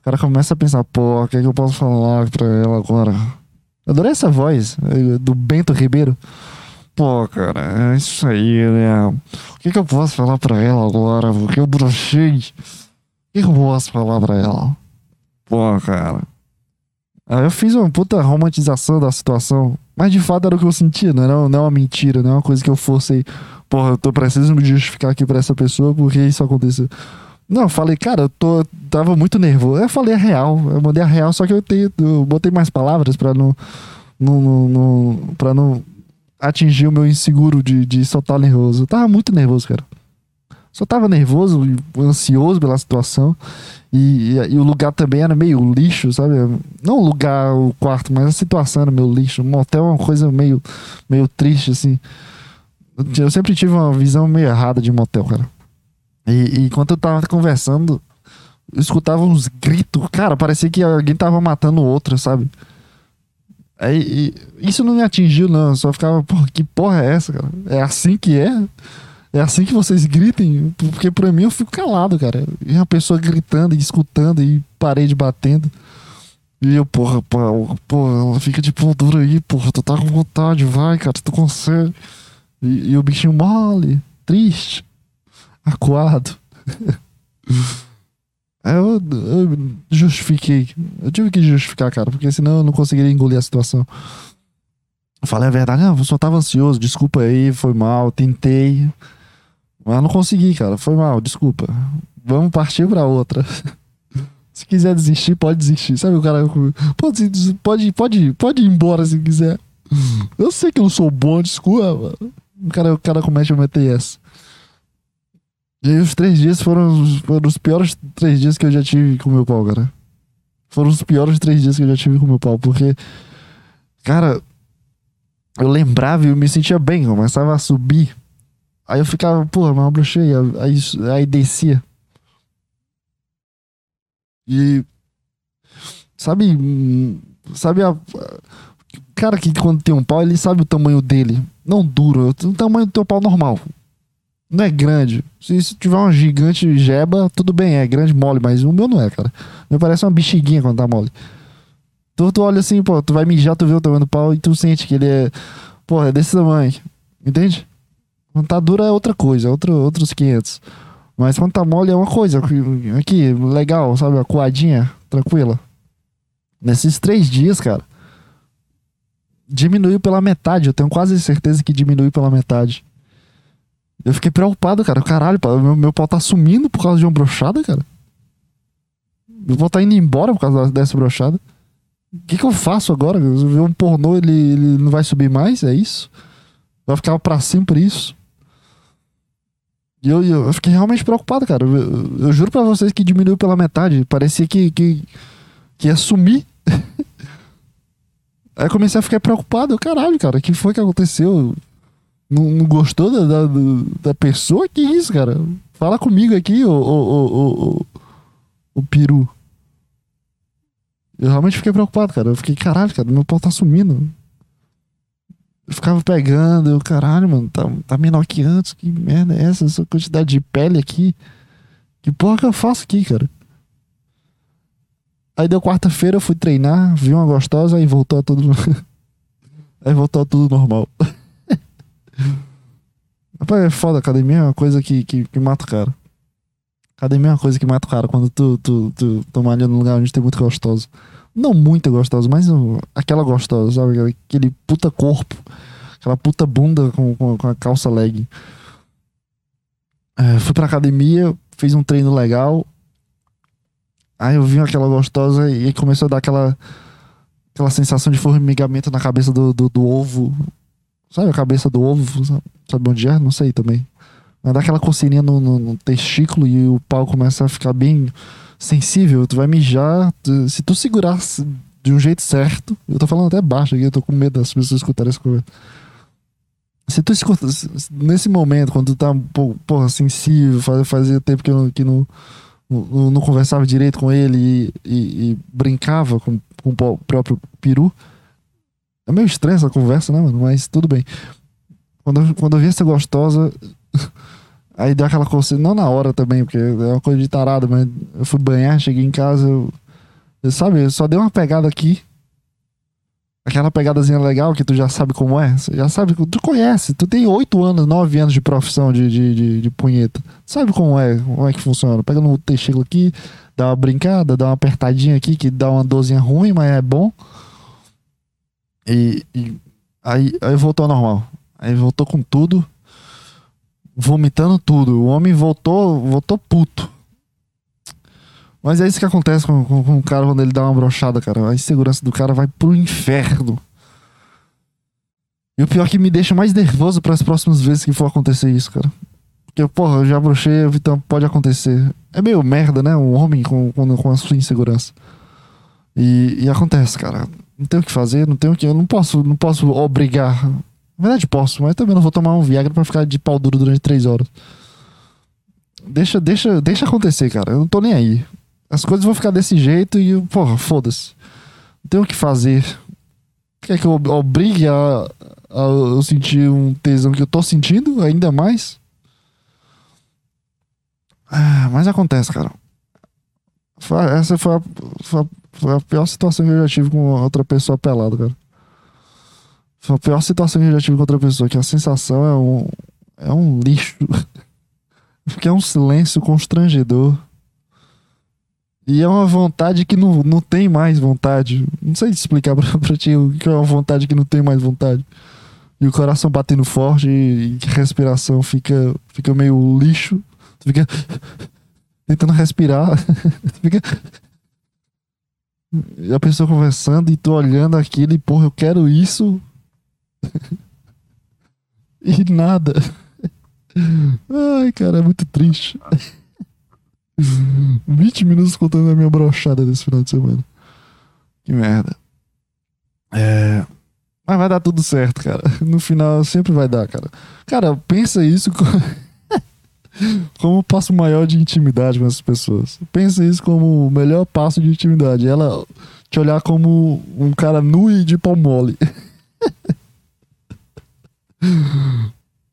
O cara começa a pensar, pô, o que é que eu posso falar pra ela agora? Adorei essa voz eh, do Bento Ribeiro. Pô, cara, é isso aí, né? O que, que eu posso falar pra ela agora? Porque eu brochei. O que, que eu posso falar pra ela? Pô, cara. Aí eu fiz uma puta romantização da situação. Mas de fato era o que eu sentia, não era, não é uma mentira, não é uma coisa que eu forcei. Porra, eu tô precisando me justificar aqui pra essa pessoa porque isso aconteceu. Não, eu falei, cara, eu tô, tava muito nervoso. Eu falei a real, eu mandei a real, só que eu, tenho, eu botei mais palavras pra não, não, não, não, pra não atingir o meu inseguro de, de soltar nervoso. Eu tava muito nervoso, cara. Só tava nervoso, ansioso pela situação. E, e, e, o lugar também era meio lixo, sabe? Não o lugar, o quarto, mas a situação era meio lixo. O motel é uma coisa meio, meio triste, assim. Eu sempre tive uma visão meio errada de motel, cara. E, e enquanto eu tava conversando, eu escutava uns gritos. Cara, parecia que alguém tava matando outro, sabe? Aí, isso não me atingiu, não. Eu só ficava, porra, que porra é essa, cara? É assim que é? É assim que vocês gritem? Porque pra mim eu fico calado, cara. E uma pessoa gritando e escutando e parede batendo. E eu, porra, porra, porra, ela fica de pão duro aí, porra, tu tá com vontade, vai, cara, tu consegue. E, e o bichinho mole, triste, acuado. Eu, eu justifiquei. Eu tive que justificar, cara, porque senão eu não conseguiria engolir a situação. Eu falei a verdade, não, eu só tava ansioso, desculpa aí, foi mal, tentei. Mas não consegui, cara, foi mal, desculpa. Vamos partir pra outra. se quiser desistir, pode desistir. Sabe o cara. Pode, pode, pode, pode ir embora se quiser. Eu sei que eu não sou bom, desculpa, mano. O cara, o cara começa a meter essa. E aí os três dias foram, foram os piores três dias que eu já tive com meu pau, cara. Foram os piores três dias que eu já tive com meu pau, porque, cara, eu lembrava e eu me sentia bem, começava a subir. Aí eu ficava, porra, mas eu brochei, aí, aí descia. E. Sabe. Sabe a. Cara que quando tem um pau, ele sabe o tamanho dele. Não duro, o tamanho do teu pau normal não é grande. Se, se, tiver uma gigante jeba, tudo bem, é grande mole, mas o meu não é, cara. Me parece uma bexiguinha quando tá mole. Tu, tu olha assim, pô, tu vai mijar, tu vê o tamanho do pau e tu sente que ele é, pô, é desse tamanho. Entende? Quando tá duro é outra coisa, é outro, outros 500. Mas quando tá mole é uma coisa. Aqui, legal, sabe? Uma coadinha, tranquila. Nesses três dias, cara, diminuiu pela metade. Eu tenho quase certeza que diminuiu pela metade. Eu fiquei preocupado, cara. Caralho, meu, meu pau tá sumindo por causa de uma brochada, cara. Meu pau tá indo embora por causa dessa brochada. O que, que eu faço agora? Eu um pornô, ele, ele não vai subir mais? É isso? Vai ficar pra sempre isso? E eu, eu, fiquei realmente preocupado, cara. Eu, eu, juro pra vocês que diminuiu pela metade. Parecia que, que, que ia sumir. Aí comecei a ficar preocupado. Caralho, cara, o que foi que aconteceu? Não, não gostou da, da, da, pessoa? Que isso, cara? Fala comigo aqui, ô, ô, ô, ô peru. Eu realmente fiquei preocupado, cara. Eu fiquei, caralho, cara, meu pau tá sumindo. Eu ficava pegando, eu, caralho, mano, tá, tá menor que antes. Que merda é essa? Essa quantidade de pele aqui. Que porra que eu faço aqui, cara? Aí deu quarta-feira, eu fui treinar, vi uma gostosa, aí voltou tudo. aí voltou tudo normal. Rapaz, é foda, academia é uma coisa que, que, que mata o cara. Academia é uma coisa que mata o cara quando tu, tu, tu, tu malha num lugar onde tem muito gostoso. Não muito gostoso, mas aquela gostosa, sabe? Aquele puta corpo. Aquela puta bunda com, com, com a calça leg. É, fui pra academia, fez um treino legal. Aí eu vi aquela gostosa e começou a dar aquela, aquela sensação de formigamento na cabeça do, do, do ovo. Sabe a cabeça do ovo? Sabe onde é? Não sei também. Mas dá aquela coceirinha no, no, no, testículo e o pau começa a ficar bem sensível. Tu vai mijar. Tu, se tu segurar de um jeito certo. Eu tô falando até baixo aqui, eu tô com medo das pessoas escutarem essa coisa. Se tu escuta, nesse momento, quando tu tá porra, sensível, fazia, fazia tempo que eu, que não, não, não conversava direito com ele e, e, e brincava com, com, o próprio peru. É meio estranha essa conversa, né, mano? Mas tudo bem. Quando, eu, quando eu vi essa gostosa, aí deu aquela coceira, não na hora também, porque é uma coisa de tarado, mas eu fui banhar, cheguei em casa, eu, eu sabe, eu só dei uma pegada aqui aquela pegadazinha legal que tu já sabe como é. Você já sabe, tu conhece, tu tem oito anos, nove anos de profissão de, de, de, de, punheta. Sabe como é, como é que funciona. Pega no textilo aqui, dá uma brincada, dá uma apertadinha aqui, que dá uma dorzinha ruim, mas é bom. E, e aí, aí voltou ao normal. Aí voltou com tudo, vomitando tudo. O homem voltou, voltou puto. Mas é isso que acontece com, com, com o cara quando ele dá uma brochada, cara. A insegurança do cara vai pro inferno. E o pior é que me deixa mais nervoso para as próximas vezes que for acontecer isso, cara. Porque, porra, eu já brochei, então pode acontecer. É meio merda, né? Um homem com, com, com a sua insegurança. E, e acontece, cara. Não tem o que fazer, não tenho o que. Eu não posso, não posso obrigar. Na verdade, posso, mas também não vou tomar um Viagra pra ficar de pau duro durante três horas. Deixa, deixa, deixa acontecer, cara. Eu não tô nem aí. As coisas vão ficar desse jeito e, porra, foda-se. Não tem o que fazer. Quer que eu obrigue a, a eu sentir um tesão que eu tô sentindo ainda mais? Ah, mas acontece, cara. Essa foi a, foi a, foi a pior situação que eu já tive com outra pessoa pelada, cara. Foi a pior situação que eu já tive com outra pessoa, que a sensação é um, é um lixo. Porque é um silêncio constrangedor. E é uma vontade que não, não tem mais vontade. Não sei explicar pra, pra ti o que é uma vontade que não tem mais vontade. E o coração batendo forte e, e a respiração fica, fica meio lixo. Tu fica tentando respirar. fica. E a pessoa conversando e tu olhando aquilo e, porra, eu quero isso. e nada. Ai, cara, é muito triste. 20 minutos contando a minha brochada desse final de semana. Que merda. É. Mas vai dar tudo certo, cara. No final sempre vai dar, cara. Cara, pensa isso como, o passo maior de intimidade com essas pessoas. Pensa isso como o melhor passo de intimidade. Ela te olhar como um cara nu e de pau mole.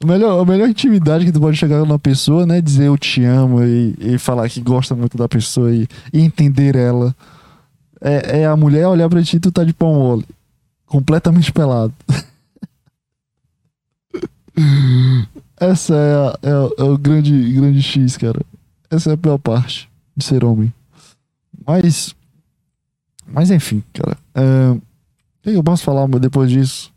A melhor, a melhor intimidade que tu pode chegar numa pessoa, né? Dizer eu te amo e, e falar que gosta muito da pessoa e, e entender ela. É, é, a mulher olhar pra ti e tu tá de pão mole. Completamente pelado. Essa é, a, é, é, o grande, grande X, cara. Essa é a pior parte de ser homem. Mas. Mas enfim, cara. É, o que eu posso falar depois disso?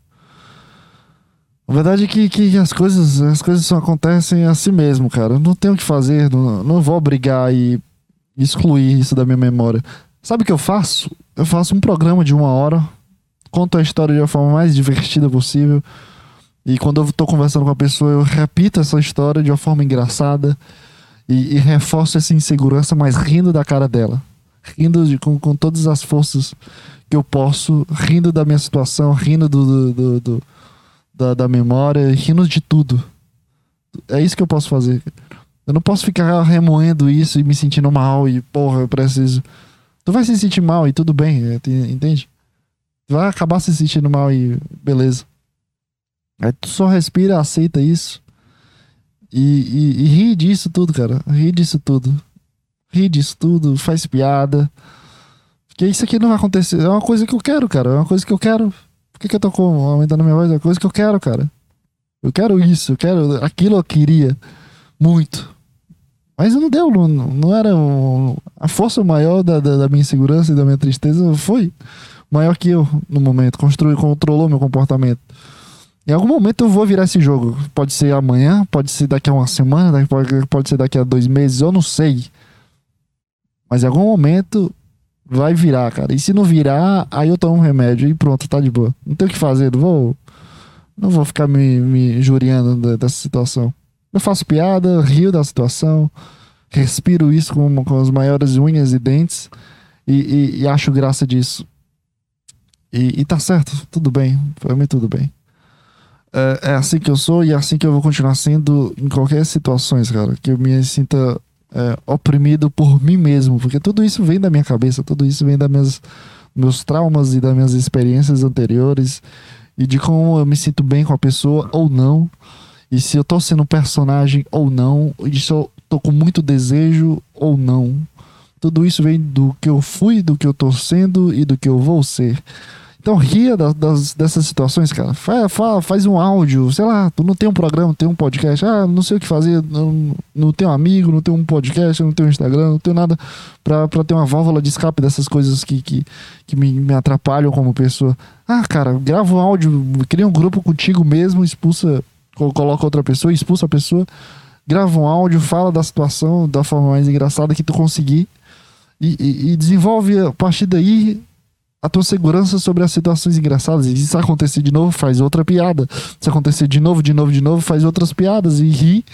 A verdade é que, que as coisas as coisas só acontecem assim mesmo, cara. Não tenho o que fazer, não, não vou obrigar e excluir isso da minha memória. Sabe o que eu faço? Eu faço um programa de uma hora, conto a história de uma forma mais divertida possível. E quando eu tô conversando com a pessoa, eu repito essa história de uma forma engraçada e, e reforço essa insegurança, mas rindo da cara dela. Rindo de, com, com todas as forças que eu posso, rindo da minha situação, rindo do, do, do, do da, da memória, rindo de tudo. É isso que eu posso fazer. Eu não posso ficar remoendo isso e me sentindo mal e, porra, eu preciso. Tu vai se sentir mal e tudo bem, é, entende? Tu vai acabar se sentindo mal e beleza. Aí tu só respira, aceita isso. E, e, e ri disso tudo, cara. Ri disso tudo. Ri disso tudo, faz piada. Porque isso aqui não vai acontecer. É uma coisa que eu quero, cara. É uma coisa que eu quero. Que, que eu tô com, aumentando minha voz? É coisa que eu quero, cara. Eu quero isso, eu quero. Aquilo eu queria. Muito. Mas não deu, não, não era. Um, a força maior da, da, da, minha insegurança e da minha tristeza foi maior que eu no momento. Construiu, controlou meu comportamento. Em algum momento eu vou virar esse jogo. Pode ser amanhã, pode ser daqui a uma semana, pode, pode ser daqui a dois meses, eu não sei. Mas em algum momento vai virar, cara. E se não virar, aí eu tomo um remédio e pronto, tá de boa. Não tem o que fazer, não vou. Não vou ficar me, me juriando dessa situação. Eu faço piada, rio da situação, respiro isso com, com as maiores unhas e dentes e, e, e acho graça disso. E, e, tá certo, tudo bem, pra mim tudo bem. É, é, assim que eu sou e é assim que eu vou continuar sendo em qualquer situações, cara. Que eu me sinta é, oprimido por mim mesmo, porque tudo isso vem da minha cabeça, tudo isso vem minhas meus traumas e das minhas experiências anteriores e de como eu me sinto bem com a pessoa ou não. E se eu tô sendo um personagem ou não, e se eu tô com muito desejo ou não. Tudo isso vem do que eu fui, do que eu tô sendo e do que eu vou ser. Então ria das, das, dessas situações, cara. Faz, faz um áudio, sei lá, tu não tem um programa, tem um podcast, ah, não sei o que fazer, não, não tenho amigo, não tenho um podcast, não tenho um Instagram, não tenho nada pra, pra ter uma válvula de escape dessas coisas que, que, que me, me atrapalham como pessoa. Ah, cara, grava um áudio, cria um grupo contigo mesmo, expulsa, coloca outra pessoa, expulsa a pessoa, grava um áudio, fala da situação da forma mais engraçada que tu conseguir e, e, e desenvolve a partir daí a tua segurança sobre as situações engraçadas. E se acontecer de novo, faz outra piada. Se acontecer de novo, de novo, de novo, faz outras piadas e ri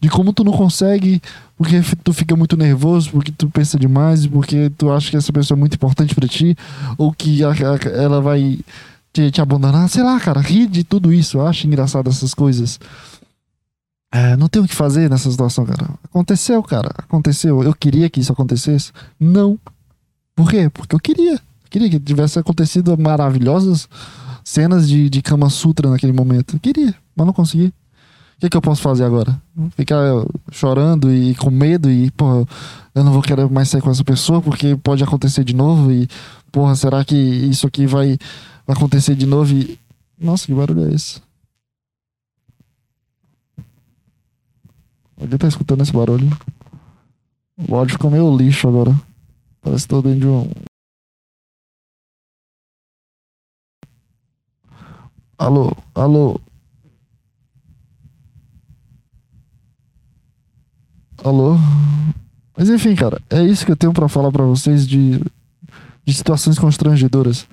de como tu não consegue, porque tu fica muito nervoso, porque tu pensa demais, porque tu acha que essa pessoa é muito importante para ti, ou que ela vai te, te, abandonar. Sei lá, cara, ri de tudo isso. Eu acho engraçado essas coisas. É, não tem o que fazer nessa situação, cara. Aconteceu, cara. Aconteceu. Eu queria que isso acontecesse? Não. Por quê? Porque eu queria. Queria que tivesse acontecido maravilhosas cenas de, de Kama Sutra naquele momento. Queria, mas não consegui. O que, é que eu posso fazer agora? Ficar chorando e com medo e, porra, eu não vou querer mais sair com essa pessoa porque pode acontecer de novo e, porra, será que isso aqui vai, acontecer de novo e... Nossa, que barulho é esse? Alguém tá escutando esse barulho? O áudio ficou meio lixo agora. Parece que tô dentro de um, Alô, alô. Alô. Mas enfim, cara, é isso que eu tenho para falar para vocês de, de situações constrangedoras.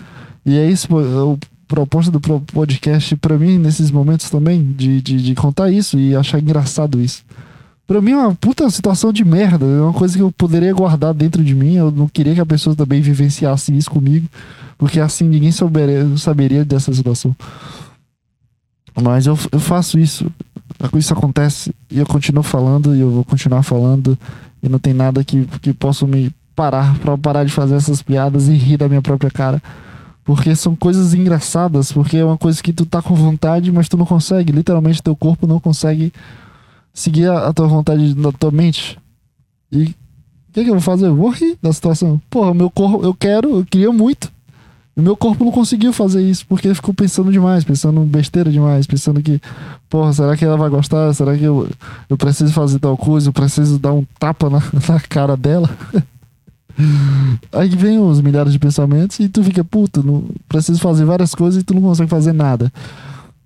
E é isso o propósito do podcast para mim nesses momentos também, de, de, de contar isso e achar engraçado isso. Pra mim é uma puta situação de merda. É uma coisa que eu poderia guardar dentro de mim. Eu não queria que a pessoa também vivenciasse isso comigo. Porque assim ninguém souberia, saberia dessa situação. Mas eu, eu faço isso. Isso acontece e eu continuo falando e eu vou continuar falando. E não tem nada que, que possa me parar para parar de fazer essas piadas e rir da minha própria cara. Porque são coisas engraçadas, porque é uma coisa que tu tá com vontade, mas tu não consegue. Literalmente, teu corpo não consegue seguir a, a tua vontade na tua mente. E o que, que eu vou fazer? Eu vou rir da situação. Porra, meu corpo, eu quero, eu queria muito. E meu corpo não conseguiu fazer isso, porque ficou pensando demais, pensando besteira demais, pensando que, porra, será que ela vai gostar? Será que eu, eu preciso fazer tal coisa? Eu preciso dar um tapa na, na cara dela? Aí vem os milhares de pensamentos e tu fica, puta, não, preciso fazer várias coisas e tu não consegue fazer nada.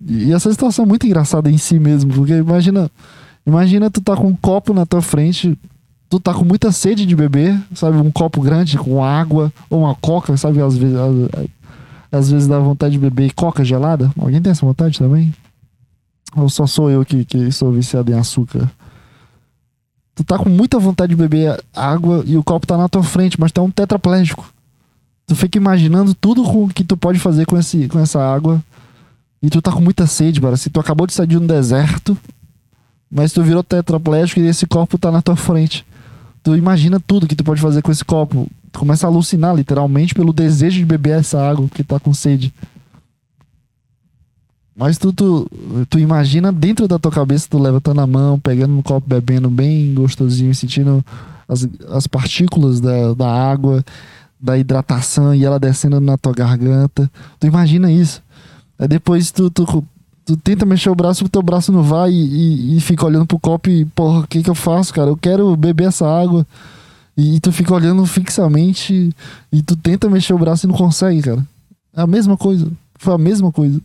E essa situação é muito engraçada em si mesmo, porque imagina, imagina tu tá com um copo na tua frente, tu tá com muita sede de beber, sabe? Um copo grande com água ou uma coca, sabe? Às vezes, às, às vezes dá vontade de beber coca gelada. Alguém tem essa vontade também? Ou só sou eu que, que sou viciado em açúcar? Tu tá com muita vontade de beber água e o copo tá na tua frente, mas é um tetraplégico. Tu fica imaginando tudo com que tu pode fazer com, esse, com essa água. E tu tá com muita sede, cara. Se tu acabou de sair de um deserto, mas tu virou tetraplégico e esse copo tá na tua frente tu imagina tudo que tu pode fazer com esse copo. Tu começa a alucinar, literalmente, pelo desejo de beber essa água que tá com sede. Mas tu, tu, tu imagina dentro da tua cabeça, tu levantando a mão, pegando um copo, bebendo bem gostosinho, sentindo as, as partículas da, da água, da hidratação e ela descendo na tua garganta. Tu imagina isso. Aí depois tu, tu tu tenta mexer o braço, o teu braço não vai e, e, e fica olhando pro copo e, porra, o que que eu faço, cara? Eu quero beber essa água. E, e, tu fica olhando fixamente e tu tenta mexer o braço e não consegue, cara. É a mesma coisa. Foi a mesma coisa.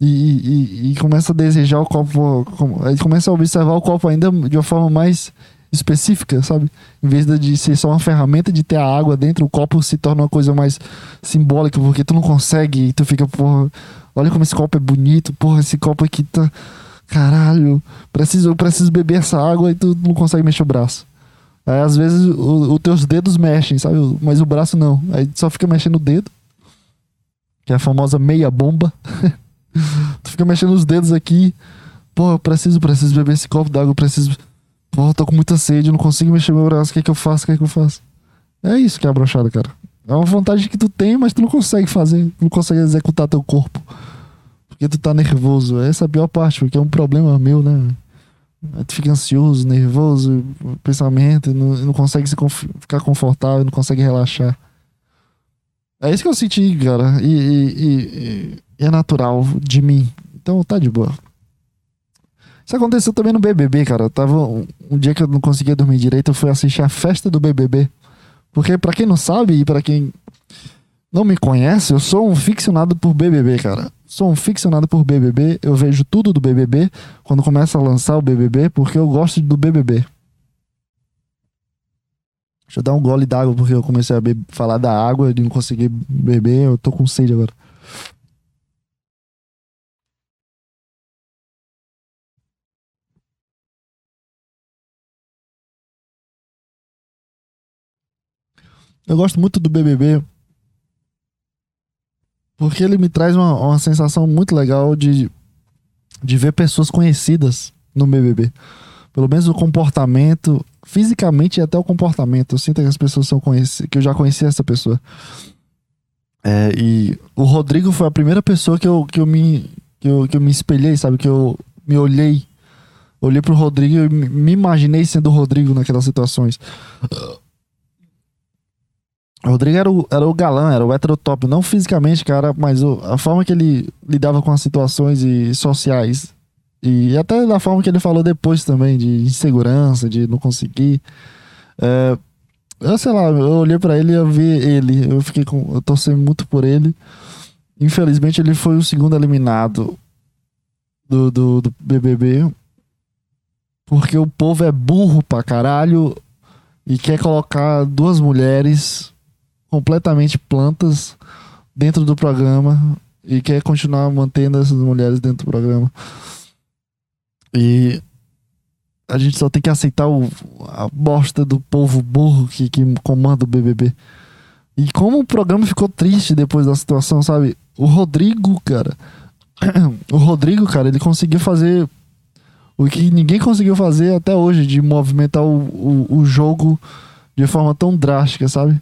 E, e, começa a desejar o copo. Aí começa a observar o copo ainda de uma forma mais específica, sabe? Em vez de ser só uma ferramenta de ter a água dentro, o copo se torna uma coisa mais simbólica, porque tu não consegue e tu fica, porra, olha como esse copo é bonito, porra, esse copo aqui tá. Caralho, preciso, eu preciso beber essa água e tu não consegue mexer o braço. Aí às vezes os teus dedos mexem, sabe? Mas o braço não. Aí só fica mexendo o dedo. Que é a famosa meia bomba. tu fica mexendo os dedos aqui. Pô, eu preciso, preciso beber esse copo d'água, preciso. Pô, tô com muita sede, não consigo mexer meu braço. O que é que eu faço? O que é que eu faço? É isso que é a brochada, cara. É uma vontade que tu tem, mas tu não consegue fazer. Não consegue executar teu corpo. Porque tu tá nervoso. Essa é a pior parte, porque é um problema meu, né? Tu fica ansioso, nervoso, pensamento, não, não consegue se conf ficar confortável, não consegue relaxar. É isso que eu senti, cara. E, e, e, é natural de mim. Então tá de boa. Isso aconteceu também no BBB, cara. Tava um, um, dia que eu não conseguia dormir direito, eu fui assistir a festa do BBB. Porque para quem não sabe e para quem não me conhece, eu sou um ficcionado por BBB, cara. Sou um ficcionado por BBB. Eu vejo tudo do BBB quando começa a lançar o BBB, porque eu gosto do BBB. Deixa eu dar um gole d'água, porque eu comecei a falar da água e não consegui beber. Eu tô com sede agora. Eu gosto muito do BBB porque ele me traz uma, uma sensação muito legal de, de ver pessoas conhecidas no BBB. Pelo menos o comportamento, fisicamente e até o comportamento. Eu sinto que as pessoas são conhecidas, que eu já conheci essa pessoa. É, e o Rodrigo foi a primeira pessoa que eu, que eu, me, que eu, que eu me espelhei, sabe? Que eu me olhei. Olhei pro Rodrigo e me imaginei sendo o Rodrigo naquelas situações. O Rodrigo era o, era o galã, era o heterotop, não fisicamente, cara, mas o, a forma que ele lidava com as situações e sociais. E até da forma que ele falou depois também, de insegurança, de não conseguir. É, eu sei lá, eu olhei para ele e eu vi ele. Eu fiquei com. Eu torci muito por ele. Infelizmente, ele foi o segundo eliminado do, do, do BBB. Porque o povo é burro pra caralho e quer colocar duas mulheres completamente plantas dentro do programa e quer continuar mantendo essas mulheres dentro do programa. E a gente só tem que aceitar o, a bosta do povo burro que, que comanda o BBB. E como o programa ficou triste depois da situação, sabe? O Rodrigo, cara. O Rodrigo, cara, ele conseguiu fazer o que ninguém conseguiu fazer até hoje, de movimentar o, o, o jogo de forma tão drástica, sabe?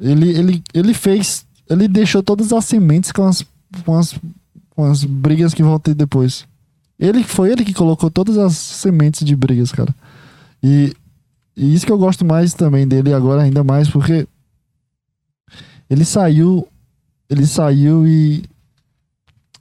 Ele, ele, ele fez. Ele deixou todas as sementes com as, com as, com as brigas que vão ter depois. Ele foi ele que colocou todas as sementes de brigas, cara. E, e isso que eu gosto mais também dele agora, ainda mais, porque ele saiu. Ele saiu e,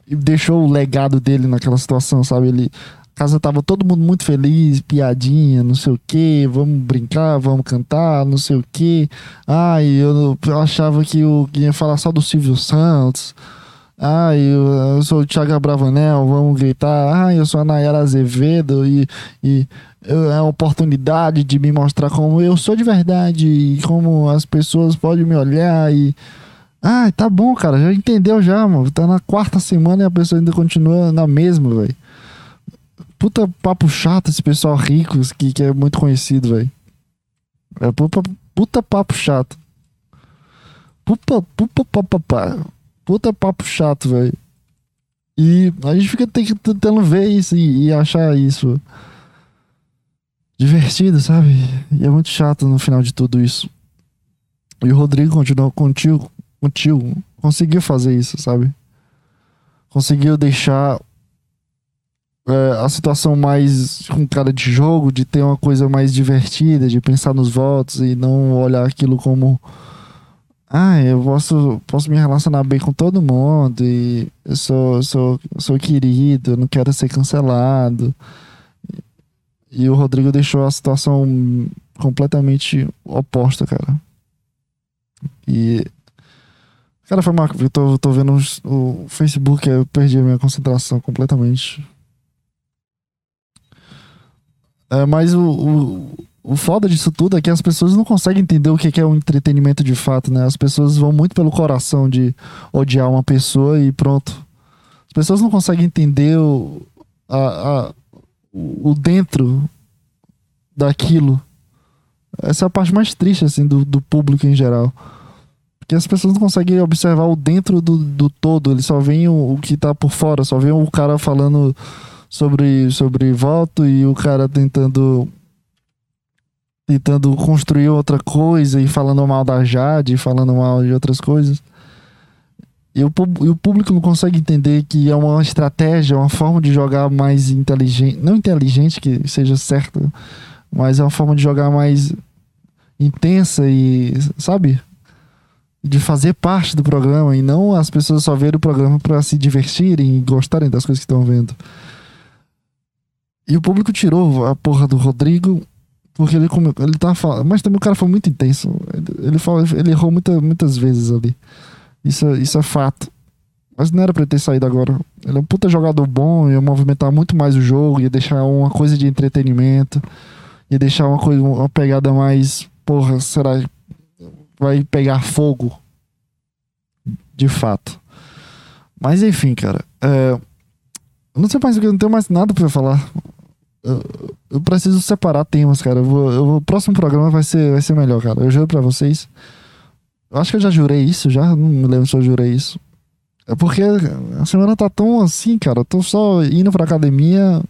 e deixou o legado dele naquela situação, sabe? Ele casa tava todo mundo muito feliz, piadinha, não sei o que, vamos brincar, vamos cantar, não sei o que. Ai, eu, eu achava que eu ia falar só do Silvio Santos. Ai, eu, eu sou o Thiago Bravanel, vamos gritar. Ai, eu sou a Nayara Azevedo e, e eu, é a oportunidade de me mostrar como eu sou de verdade e como as pessoas podem me olhar e. Ai, tá bom, cara, já entendeu já, mano. Tá na quarta semana e a pessoa ainda continua na mesma, velho. Puta papo chato esse pessoal rico que, que é muito conhecido, velho. É puta, puta papo chato. Puta, puta, puta, puta papo chato, velho. E a gente fica tentando ver isso e, e, achar isso divertido, sabe? E é muito chato no final de tudo isso. E o Rodrigo continuou contigo, contigo, conseguiu fazer isso, sabe? Conseguiu deixar é, a situação mais com cara de jogo, de ter uma coisa mais divertida, de pensar nos votos e não olhar aquilo como ah, eu posso, posso me relacionar bem com todo mundo e eu sou, sou, sou querido, eu não quero ser cancelado. E o Rodrigo deixou a situação completamente oposta, cara. E Cara, foi Marco, eu tô, tô vendo o Facebook, eu perdi a minha concentração completamente. É, mas o, o, o foda disso tudo é que as pessoas não conseguem entender o que é um entretenimento de fato, né? As pessoas vão muito pelo coração de odiar uma pessoa e pronto. As pessoas não conseguem entender o, a, a- o dentro daquilo. Essa é a parte mais triste, assim, do, do público em geral. Porque as pessoas não conseguem observar o dentro do, do todo, eles só veem o, o que tá por fora, só veem o cara falando sobre, sobre voto e o cara tentando tentando construir outra coisa e falando mal da Jade, falando mal de outras coisas. E o, e o público não consegue entender que é uma estratégia, uma forma de jogar mais inteligente, não inteligente que seja certo, mas é uma forma de jogar mais intensa e, sabe? De fazer parte do programa e não as pessoas só verem o programa para se divertirem e gostarem das coisas que estão vendo. E o público tirou a porra do Rodrigo porque ele, ele tava falando. Mas também o cara foi muito intenso. Ele, ele, fala- ele errou muita, muitas vezes ali. Isso, é- isso é fato. Mas não era pra ele ter saído agora. Ele é um puta jogador bom, ia movimentar muito mais o jogo, ia deixar uma coisa de entretenimento, ia deixar uma coisa, uma pegada mais. Porra, será vai pegar fogo? De fato. Mas enfim, cara. É, não sei mais eu não tenho mais nada pra falar. Eu, preciso separar temas, cara. Eu vou, eu o próximo programa vai ser, vai ser melhor, cara. Eu juro pra vocês. Eu acho que eu já jurei isso, já. Não me lembro se eu jurei isso. É porque a semana tá tão assim, cara. Eu tô só indo pra academia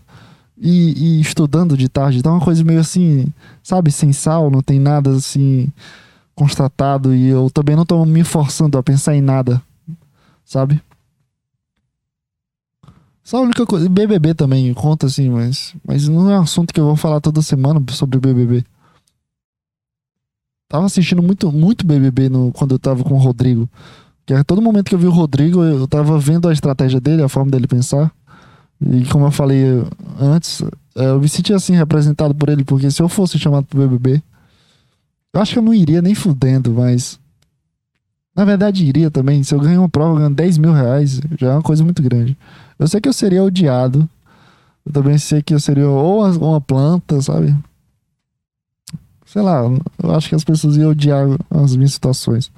e, e estudando de tarde. Tá uma coisa meio assim, sabe, sem sal, não tem nada assim constatado. E eu também não tô me forçando a pensar em nada, sabe? Só a única coisa. BBB também conta assim, mas, mas não é um assunto que eu vou falar toda semana sobre BBB. Tava assistindo muito, muito BBB no, quando eu tava com o Rodrigo. Que a todo momento que eu vi o Rodrigo, eu tava vendo a estratégia dele, a forma dele pensar. E como eu falei antes, eh, eu me sentia assim representado por ele, porque se eu fosse chamado pro BBB, eu acho que eu não iria nem fudendo, mas. Na verdade, iria também. Se eu ganhar uma prova, ganhando 10 mil reais, já é uma coisa muito grande. Eu sei que eu seria odiado. Eu também sei que eu seria ou uma planta, sabe? Sei lá, eu acho que as pessoas iam odiar as minhas situações.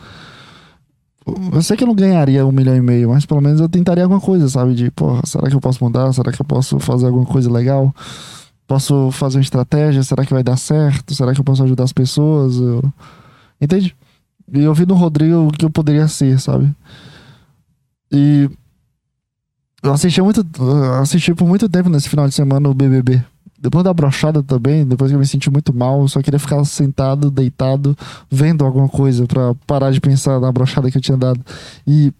Eu sei que eu não ganharia um milhão e meio, mas pelo menos eu tentaria alguma coisa, sabe? De, porra, será que eu posso mudar? Será que eu posso fazer alguma coisa legal? Posso fazer uma estratégia? Será que vai dar certo? Será que eu posso ajudar as pessoas? Eu- Entende? E eu vi no Rodrigo o que eu poderia ser, sabe? E eu assisti muito, assisti por muito tempo nesse final de semana o BBB. Depois da brochada também, depois que eu me senti muito mal, só queria ficar sentado, deitado, vendo alguma coisa pra parar de pensar na brochada que eu tinha dado. E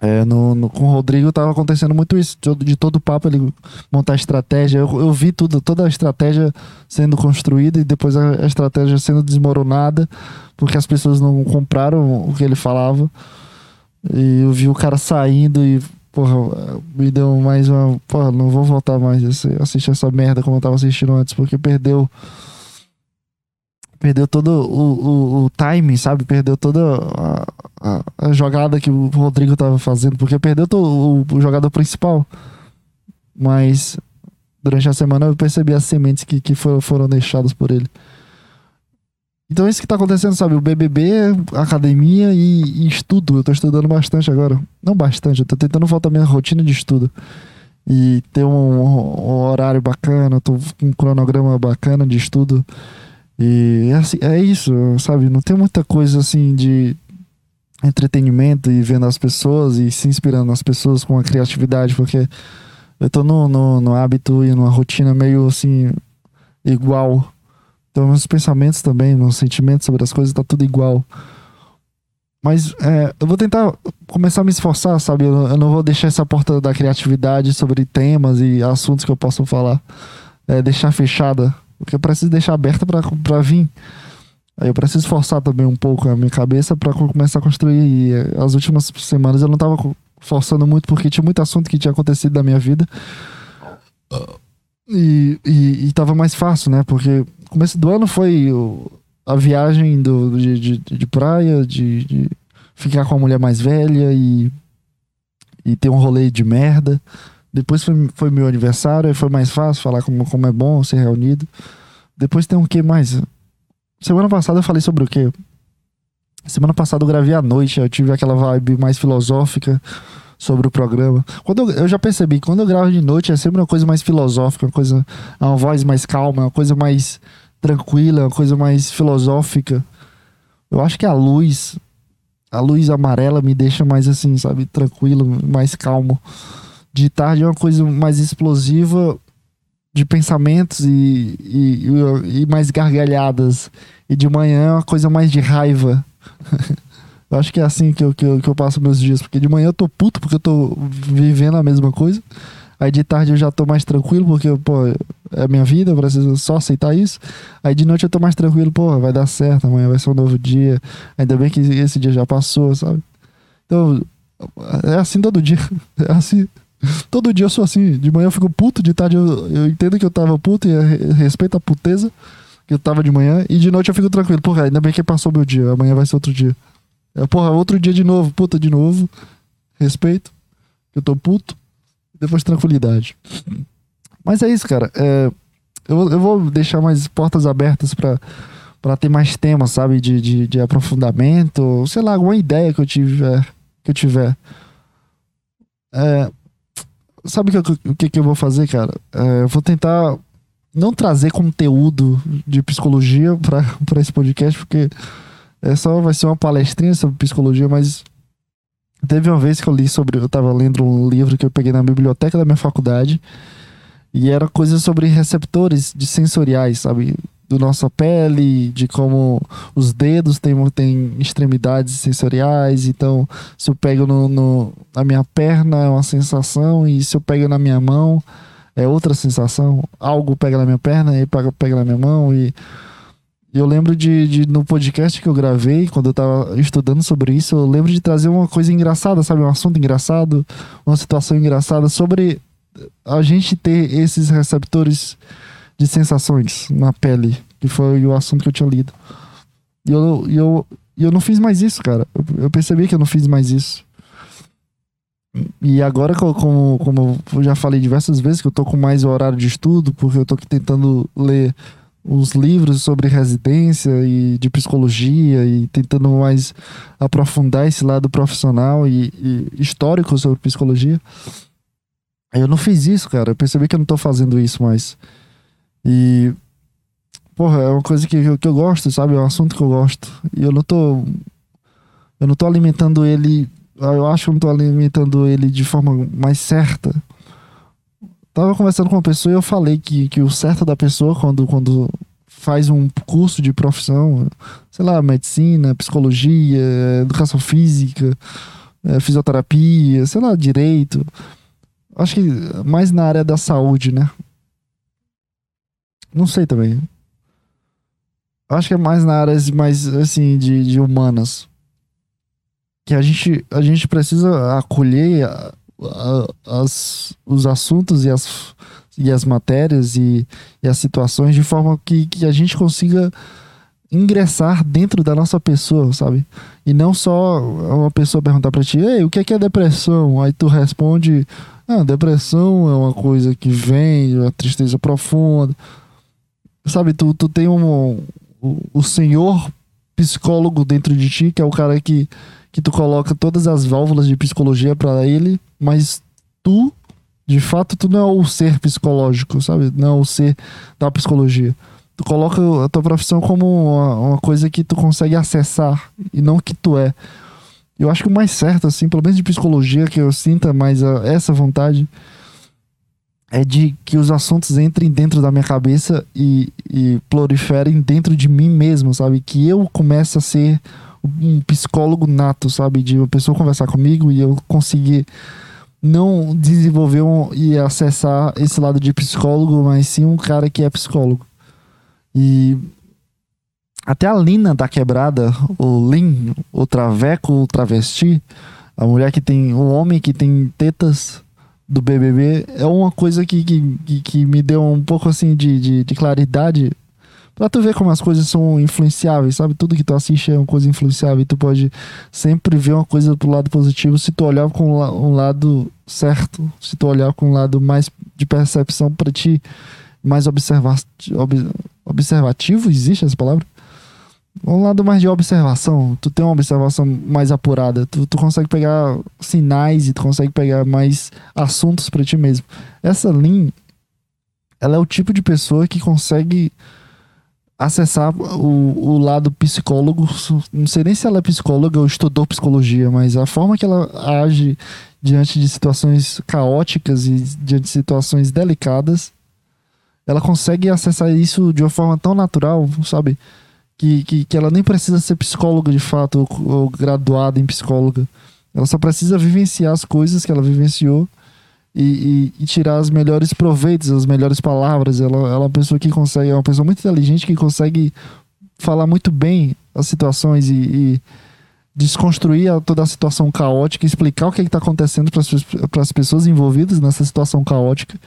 é, no, no- com o Rodrigo tava acontecendo muito isso, de, todo- o papo ele montar estratégia. Eu, eu vi tudo, toda a estratégia sendo construída e depois a, a estratégia sendo desmoronada, porque as pessoas não compraram o que ele falava. E eu vi o cara saindo e, porra, me deu mais uma. Porra, não vou voltar mais a assi- assistir essa merda como eu tava assistindo antes, porque perdeu. Perdeu todo o, o, o timing, sabe? Perdeu toda a, a, a jogada que o Rodrigo tava fazendo, porque perdeu to- o, o jogador principal. Mas durante a semana eu percebi as sementes que, que foram, foram deixadas por ele. Então é isso que tá acontecendo, sabe? O BBB, academia e, e estudo. Eu tô estudando bastante agora. Não bastante, eu tô tentando voltar à minha rotina de estudo. E ter um, um horário bacana, tô com um cronograma bacana de estudo. E é, assim, é isso, sabe? Não tem muita coisa assim de entretenimento e vendo as pessoas e se inspirando nas pessoas com a criatividade, porque eu tô no, no, no hábito e numa rotina meio assim, igual. Então, meus pensamentos também, meus sentimentos sobre as coisas, tá tudo igual. Mas é, eu vou tentar começar a me esforçar, sabe? Eu, eu não vou deixar essa porta da criatividade sobre temas e assuntos que eu posso falar, é, deixar fechada. Porque eu preciso deixar aberta pra vir. Aí eu preciso forçar também um pouco a minha cabeça co- começar a construir. E eh, as últimas semanas eu não tava forçando muito porque tinha muito assunto que tinha acontecido na minha vida. E, e, e tava mais fácil, né? Porque começo do ano foi a viagem do, de, de, de praia, de, de ficar com a mulher mais velha e, e ter um rolê de merda. Depois foi, foi meu aniversário, aí foi mais fácil falar como, como é bom ser reunido. Depois tem um que mais? Semana passada eu falei sobre o quê? Semana passada eu gravei à noite, eu tive aquela vibe mais filosófica sobre o programa. Quando eu, eu, já percebi, quando eu gravo de noite é sempre uma coisa mais filosófica, uma coisa, uma voz mais calma, uma coisa mais tranquila, uma coisa mais filosófica. Eu acho que a luz, a luz amarela me deixa mais assim, sabe, tranquilo, mais calmo. De tarde é uma coisa mais explosiva de pensamentos e, e, e mais gargalhadas. E de manhã é uma coisa mais de raiva. eu acho que é assim que eu, que, eu, que eu passo meus dias. Porque de manhã eu tô puto porque eu tô vivendo a mesma coisa. Aí de tarde eu já tô mais tranquilo, porque, pô, é minha vida, eu preciso só aceitar isso. Aí de noite eu tô mais tranquilo, pô, vai dar certo, amanhã vai ser um novo dia. Ainda bem que esse dia já passou, sabe? Então, é assim todo dia. É assim. Todo dia eu sou assim. De manhã eu fico puto, de tarde eu, eu entendo que eu tava puto e respeito a puteza que eu tava de manhã. E de noite eu fico tranquilo. Porra, ainda bem que passou meu dia. Amanhã vai ser outro dia. É, porra, outro dia de novo. Puta, de novo. Respeito. Eu tô puto. Depois tranquilidade. Mas é isso, cara. É, eu, eu vou deixar mais portas abertas para para ter mais temas, sabe? De, de, de aprofundamento. Sei lá, alguma ideia que eu tiver. Que eu tiver. É, sabe o que, que, que eu vou fazer, cara? É, eu vou tentar não trazer conteúdo de psicologia para esse podcast, porque é só vai ser uma palestrinha sobre psicologia, mas teve uma vez que eu li sobre, eu tava lendo um livro que eu peguei na biblioteca da minha faculdade, e era coisa sobre receptores de sensoriais, sabe? Do nossa pele, de como os dedos têm, têm extremidades sensoriais. Então, se eu pego no, no, na minha perna é uma sensação, e se eu pego na minha mão é outra sensação. Algo pega na minha perna e pega, pega na minha mão. E eu lembro de, de, no podcast que eu gravei, quando eu tava estudando sobre isso, eu lembro de trazer uma coisa engraçada, sabe? Um assunto engraçado, uma situação engraçada sobre a gente ter esses receptores de sensações na pele, que foi o assunto que eu tinha lido. E eu, eu, eu não fiz mais isso, cara. Eu, eu percebi que eu não fiz mais isso. E agora, como, como eu já falei diversas vezes, que eu tô com mais horário de estudo, porque eu tô aqui tentando ler uns livros sobre residência e de psicologia e tentando mais aprofundar esse lado profissional e, e histórico sobre psicologia. Eu não fiz isso, cara. Eu percebi que eu não tô fazendo isso mais. E. Porra, é uma coisa que, que, que eu gosto, sabe? É um assunto que eu gosto. E eu não tô. Eu não tô alimentando ele. Eu acho que eu não tô alimentando ele de forma mais certa. Tava conversando com uma pessoa e eu falei que, que o certo da pessoa, quando, quando faz um curso de profissão, sei lá, medicina, psicologia, educação física, é, fisioterapia, sei lá, direito Acho que mais na área da saúde, né? Não sei também. Acho que é mais na área mais assim de, de humanas. Que a gente, a gente precisa acolher a, a, as, os assuntos e as, e as matérias e, e as situações de forma que, que a gente consiga ingressar dentro da nossa pessoa, sabe? E não só uma pessoa perguntar pra ti, ei, o que é, que é depressão? Aí tu responde, ah, depressão é uma coisa que vem, a tristeza profunda. Sabe, tu, tu tem um, o, o senhor psicólogo dentro de ti, que é o cara que, que tu coloca todas as válvulas de psicologia para ele, mas tu, de fato, tu não é o ser psicológico, sabe? Não é o ser da psicologia. Tu coloca a tua profissão como uma, uma coisa que tu consegue acessar e não que tu é. Eu acho que o mais certo, assim, pelo menos de psicologia, que eu sinta mais a, essa vontade, é de que os assuntos entrem dentro da minha cabeça e, e proliferem dentro de mim mesmo, sabe? Que eu comece a ser um psicólogo nato, sabe? De uma pessoa conversar comigo e eu conseguir não desenvolver um, e acessar esse lado de psicólogo, mas sim um cara que é psicólogo. E até a Lina da quebrada, o Lin, o traveco, o travesti, a mulher que tem. O homem que tem tetas do BBB, é uma coisa que, que, que, me deu um pouco assim de, de, de claridade. Pra tu ver como as coisas são influenciáveis, sabe? Tudo que tu assiste é uma coisa influenciável e tu pode sempre ver uma coisa pro lado positivo se tu olhar com um lado certo, se tu olhar com um lado mais de percepção para ti, mais observa ob observativo, existe essa palavra? Um lado mais de observação, tu tem uma observação mais apurada, tu, tu consegue pegar sinais e tu consegue pegar mais assuntos para ti mesmo. Essa Lin, ela é o tipo de pessoa que consegue acessar o, o lado psicólogo. Não sei nem se ela é psicóloga ou estudou psicologia, mas a forma que ela age diante de situações caóticas e diante de situações delicadas, ela consegue acessar isso de uma forma tão natural, sabe? Que, que, que ela nem precisa ser psicóloga de fato ou, ou graduada em psicóloga. Ela só precisa vivenciar as coisas que ela vivenciou e, e, e, tirar os melhores proveitos, as melhores palavras. Ela, ela é uma pessoa que consegue, é uma pessoa muito inteligente que consegue falar muito bem as situações e, e desconstruir a, toda a situação caótica, explicar o que é está acontecendo para as pessoas envolvidas nessa situação caótica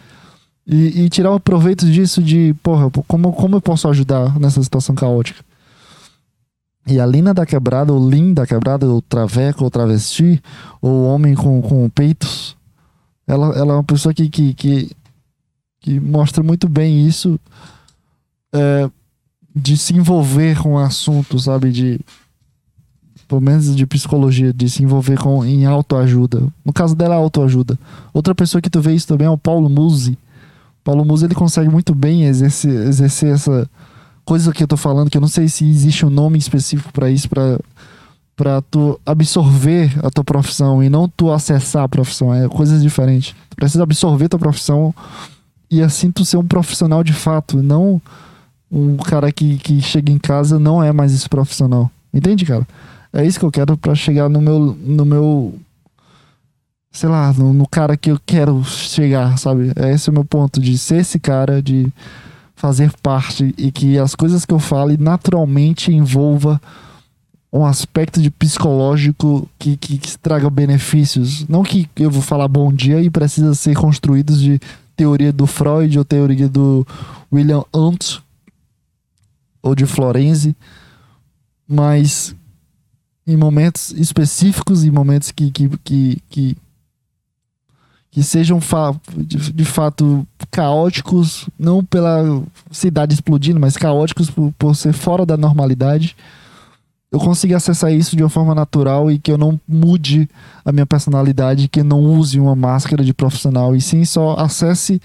e, e, tirar o proveito disso de, porra, como, como eu posso ajudar nessa situação caótica? E a Lina da quebrada, o Lin da quebrada, o traveco, o travesti, o homem com, com peitos, ela, ela é uma pessoa que, que, que, que mostra muito bem isso é, de se envolver com o assunto, sabe? De, pelo menos de psicologia, de se envolver com, em autoajuda. No caso dela, é autoajuda. Outra pessoa que tu vê isso também é o Paulo Musi. Paulo Musi, ele consegue muito bem exercer, exercer essa coisa que eu tô falando, que eu não sei se existe um nome específico para isso, para para tu absorver a tua profissão e não tu acessar a profissão. É coisas diferentes. Tu precisa absorver tua profissão e assim tu ser um profissional de fato, não um cara que, que chega em casa não é mais esse profissional. Entende, cara? É isso que eu quero para chegar no meu no meu sei lá, no, no, cara que eu quero chegar, sabe? É esse o meu ponto de ser esse cara, de fazer parte e que as coisas que eu fale naturalmente envolva um aspecto de psicológico que, que, que traga benefícios. Não que eu vou falar bom dia e precisa ser construídos de teoria do Freud ou teoria do William Hunt ou de Florenzi, mas em momentos específicos, em momentos que, que, que, que, que sejam fa de, de, fato caóticos, não pela cidade explodindo, mas caóticos por, por ser fora da normalidade eu consiga acessar isso de uma forma natural e que eu não mude a minha personalidade, que eu não use uma máscara de profissional e sim só acesse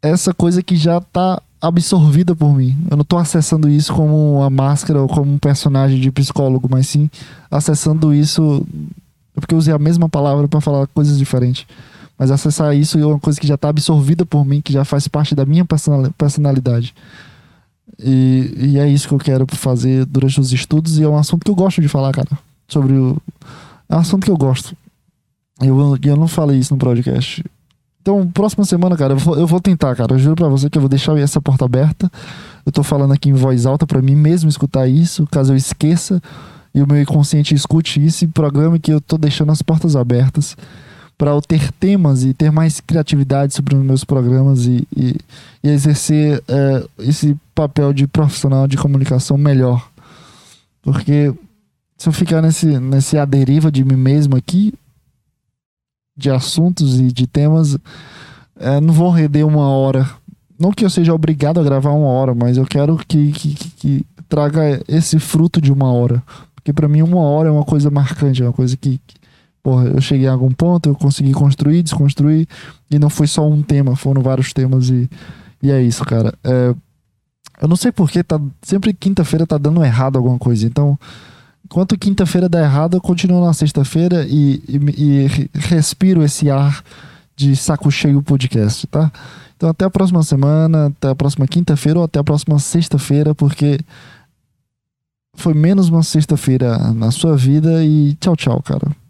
essa coisa que já está absorvida por mim. Eu não estou acessando isso como uma máscara ou como um personagem de psicólogo, mas sim acessando isso porque eu usei a mesma palavra para falar coisas diferentes. Mas acessar isso é uma coisa que já está absorvida por mim, que já faz parte da minha personalidade. E, e é isso que eu quero fazer durante os estudos. E é um assunto que eu gosto de falar, cara. Sobre o. É um assunto que eu gosto. Eu, eu não falei isso no podcast. Então, próxima semana, cara, eu vou, eu vou tentar, cara. Eu juro pra você que eu vou deixar essa porta aberta. Eu tô falando aqui em voz alta para mim mesmo escutar isso, caso eu esqueça e o meu inconsciente escute isso e programe que eu tô deixando as portas abertas para eu ter temas e ter mais criatividade sobre os meus programas e, e, e exercer é, esse papel de profissional de comunicação melhor. Porque se eu ficar nesse, nesse a deriva de mim mesmo aqui, de assuntos e de temas, é, não vou render uma hora. Não que eu seja obrigado a gravar uma hora, mas eu quero que, que, que, que traga esse fruto de uma hora. Porque para mim uma hora é uma coisa marcante, é uma coisa que, que porra, eu cheguei a algum ponto, eu consegui construir, desconstruir, e não foi só um tema, foram vários temas, e, e é isso, cara. É, eu não sei porque, tá, sempre quinta-feira tá dando errado alguma coisa, então, enquanto quinta-feira dá errado, eu continuo na sexta-feira e, e, e respiro esse ar de saco cheio podcast, tá? Então até a próxima semana, até a próxima quinta-feira ou até a próxima sexta-feira, porque foi menos uma sexta-feira na sua vida e tchau, tchau, cara.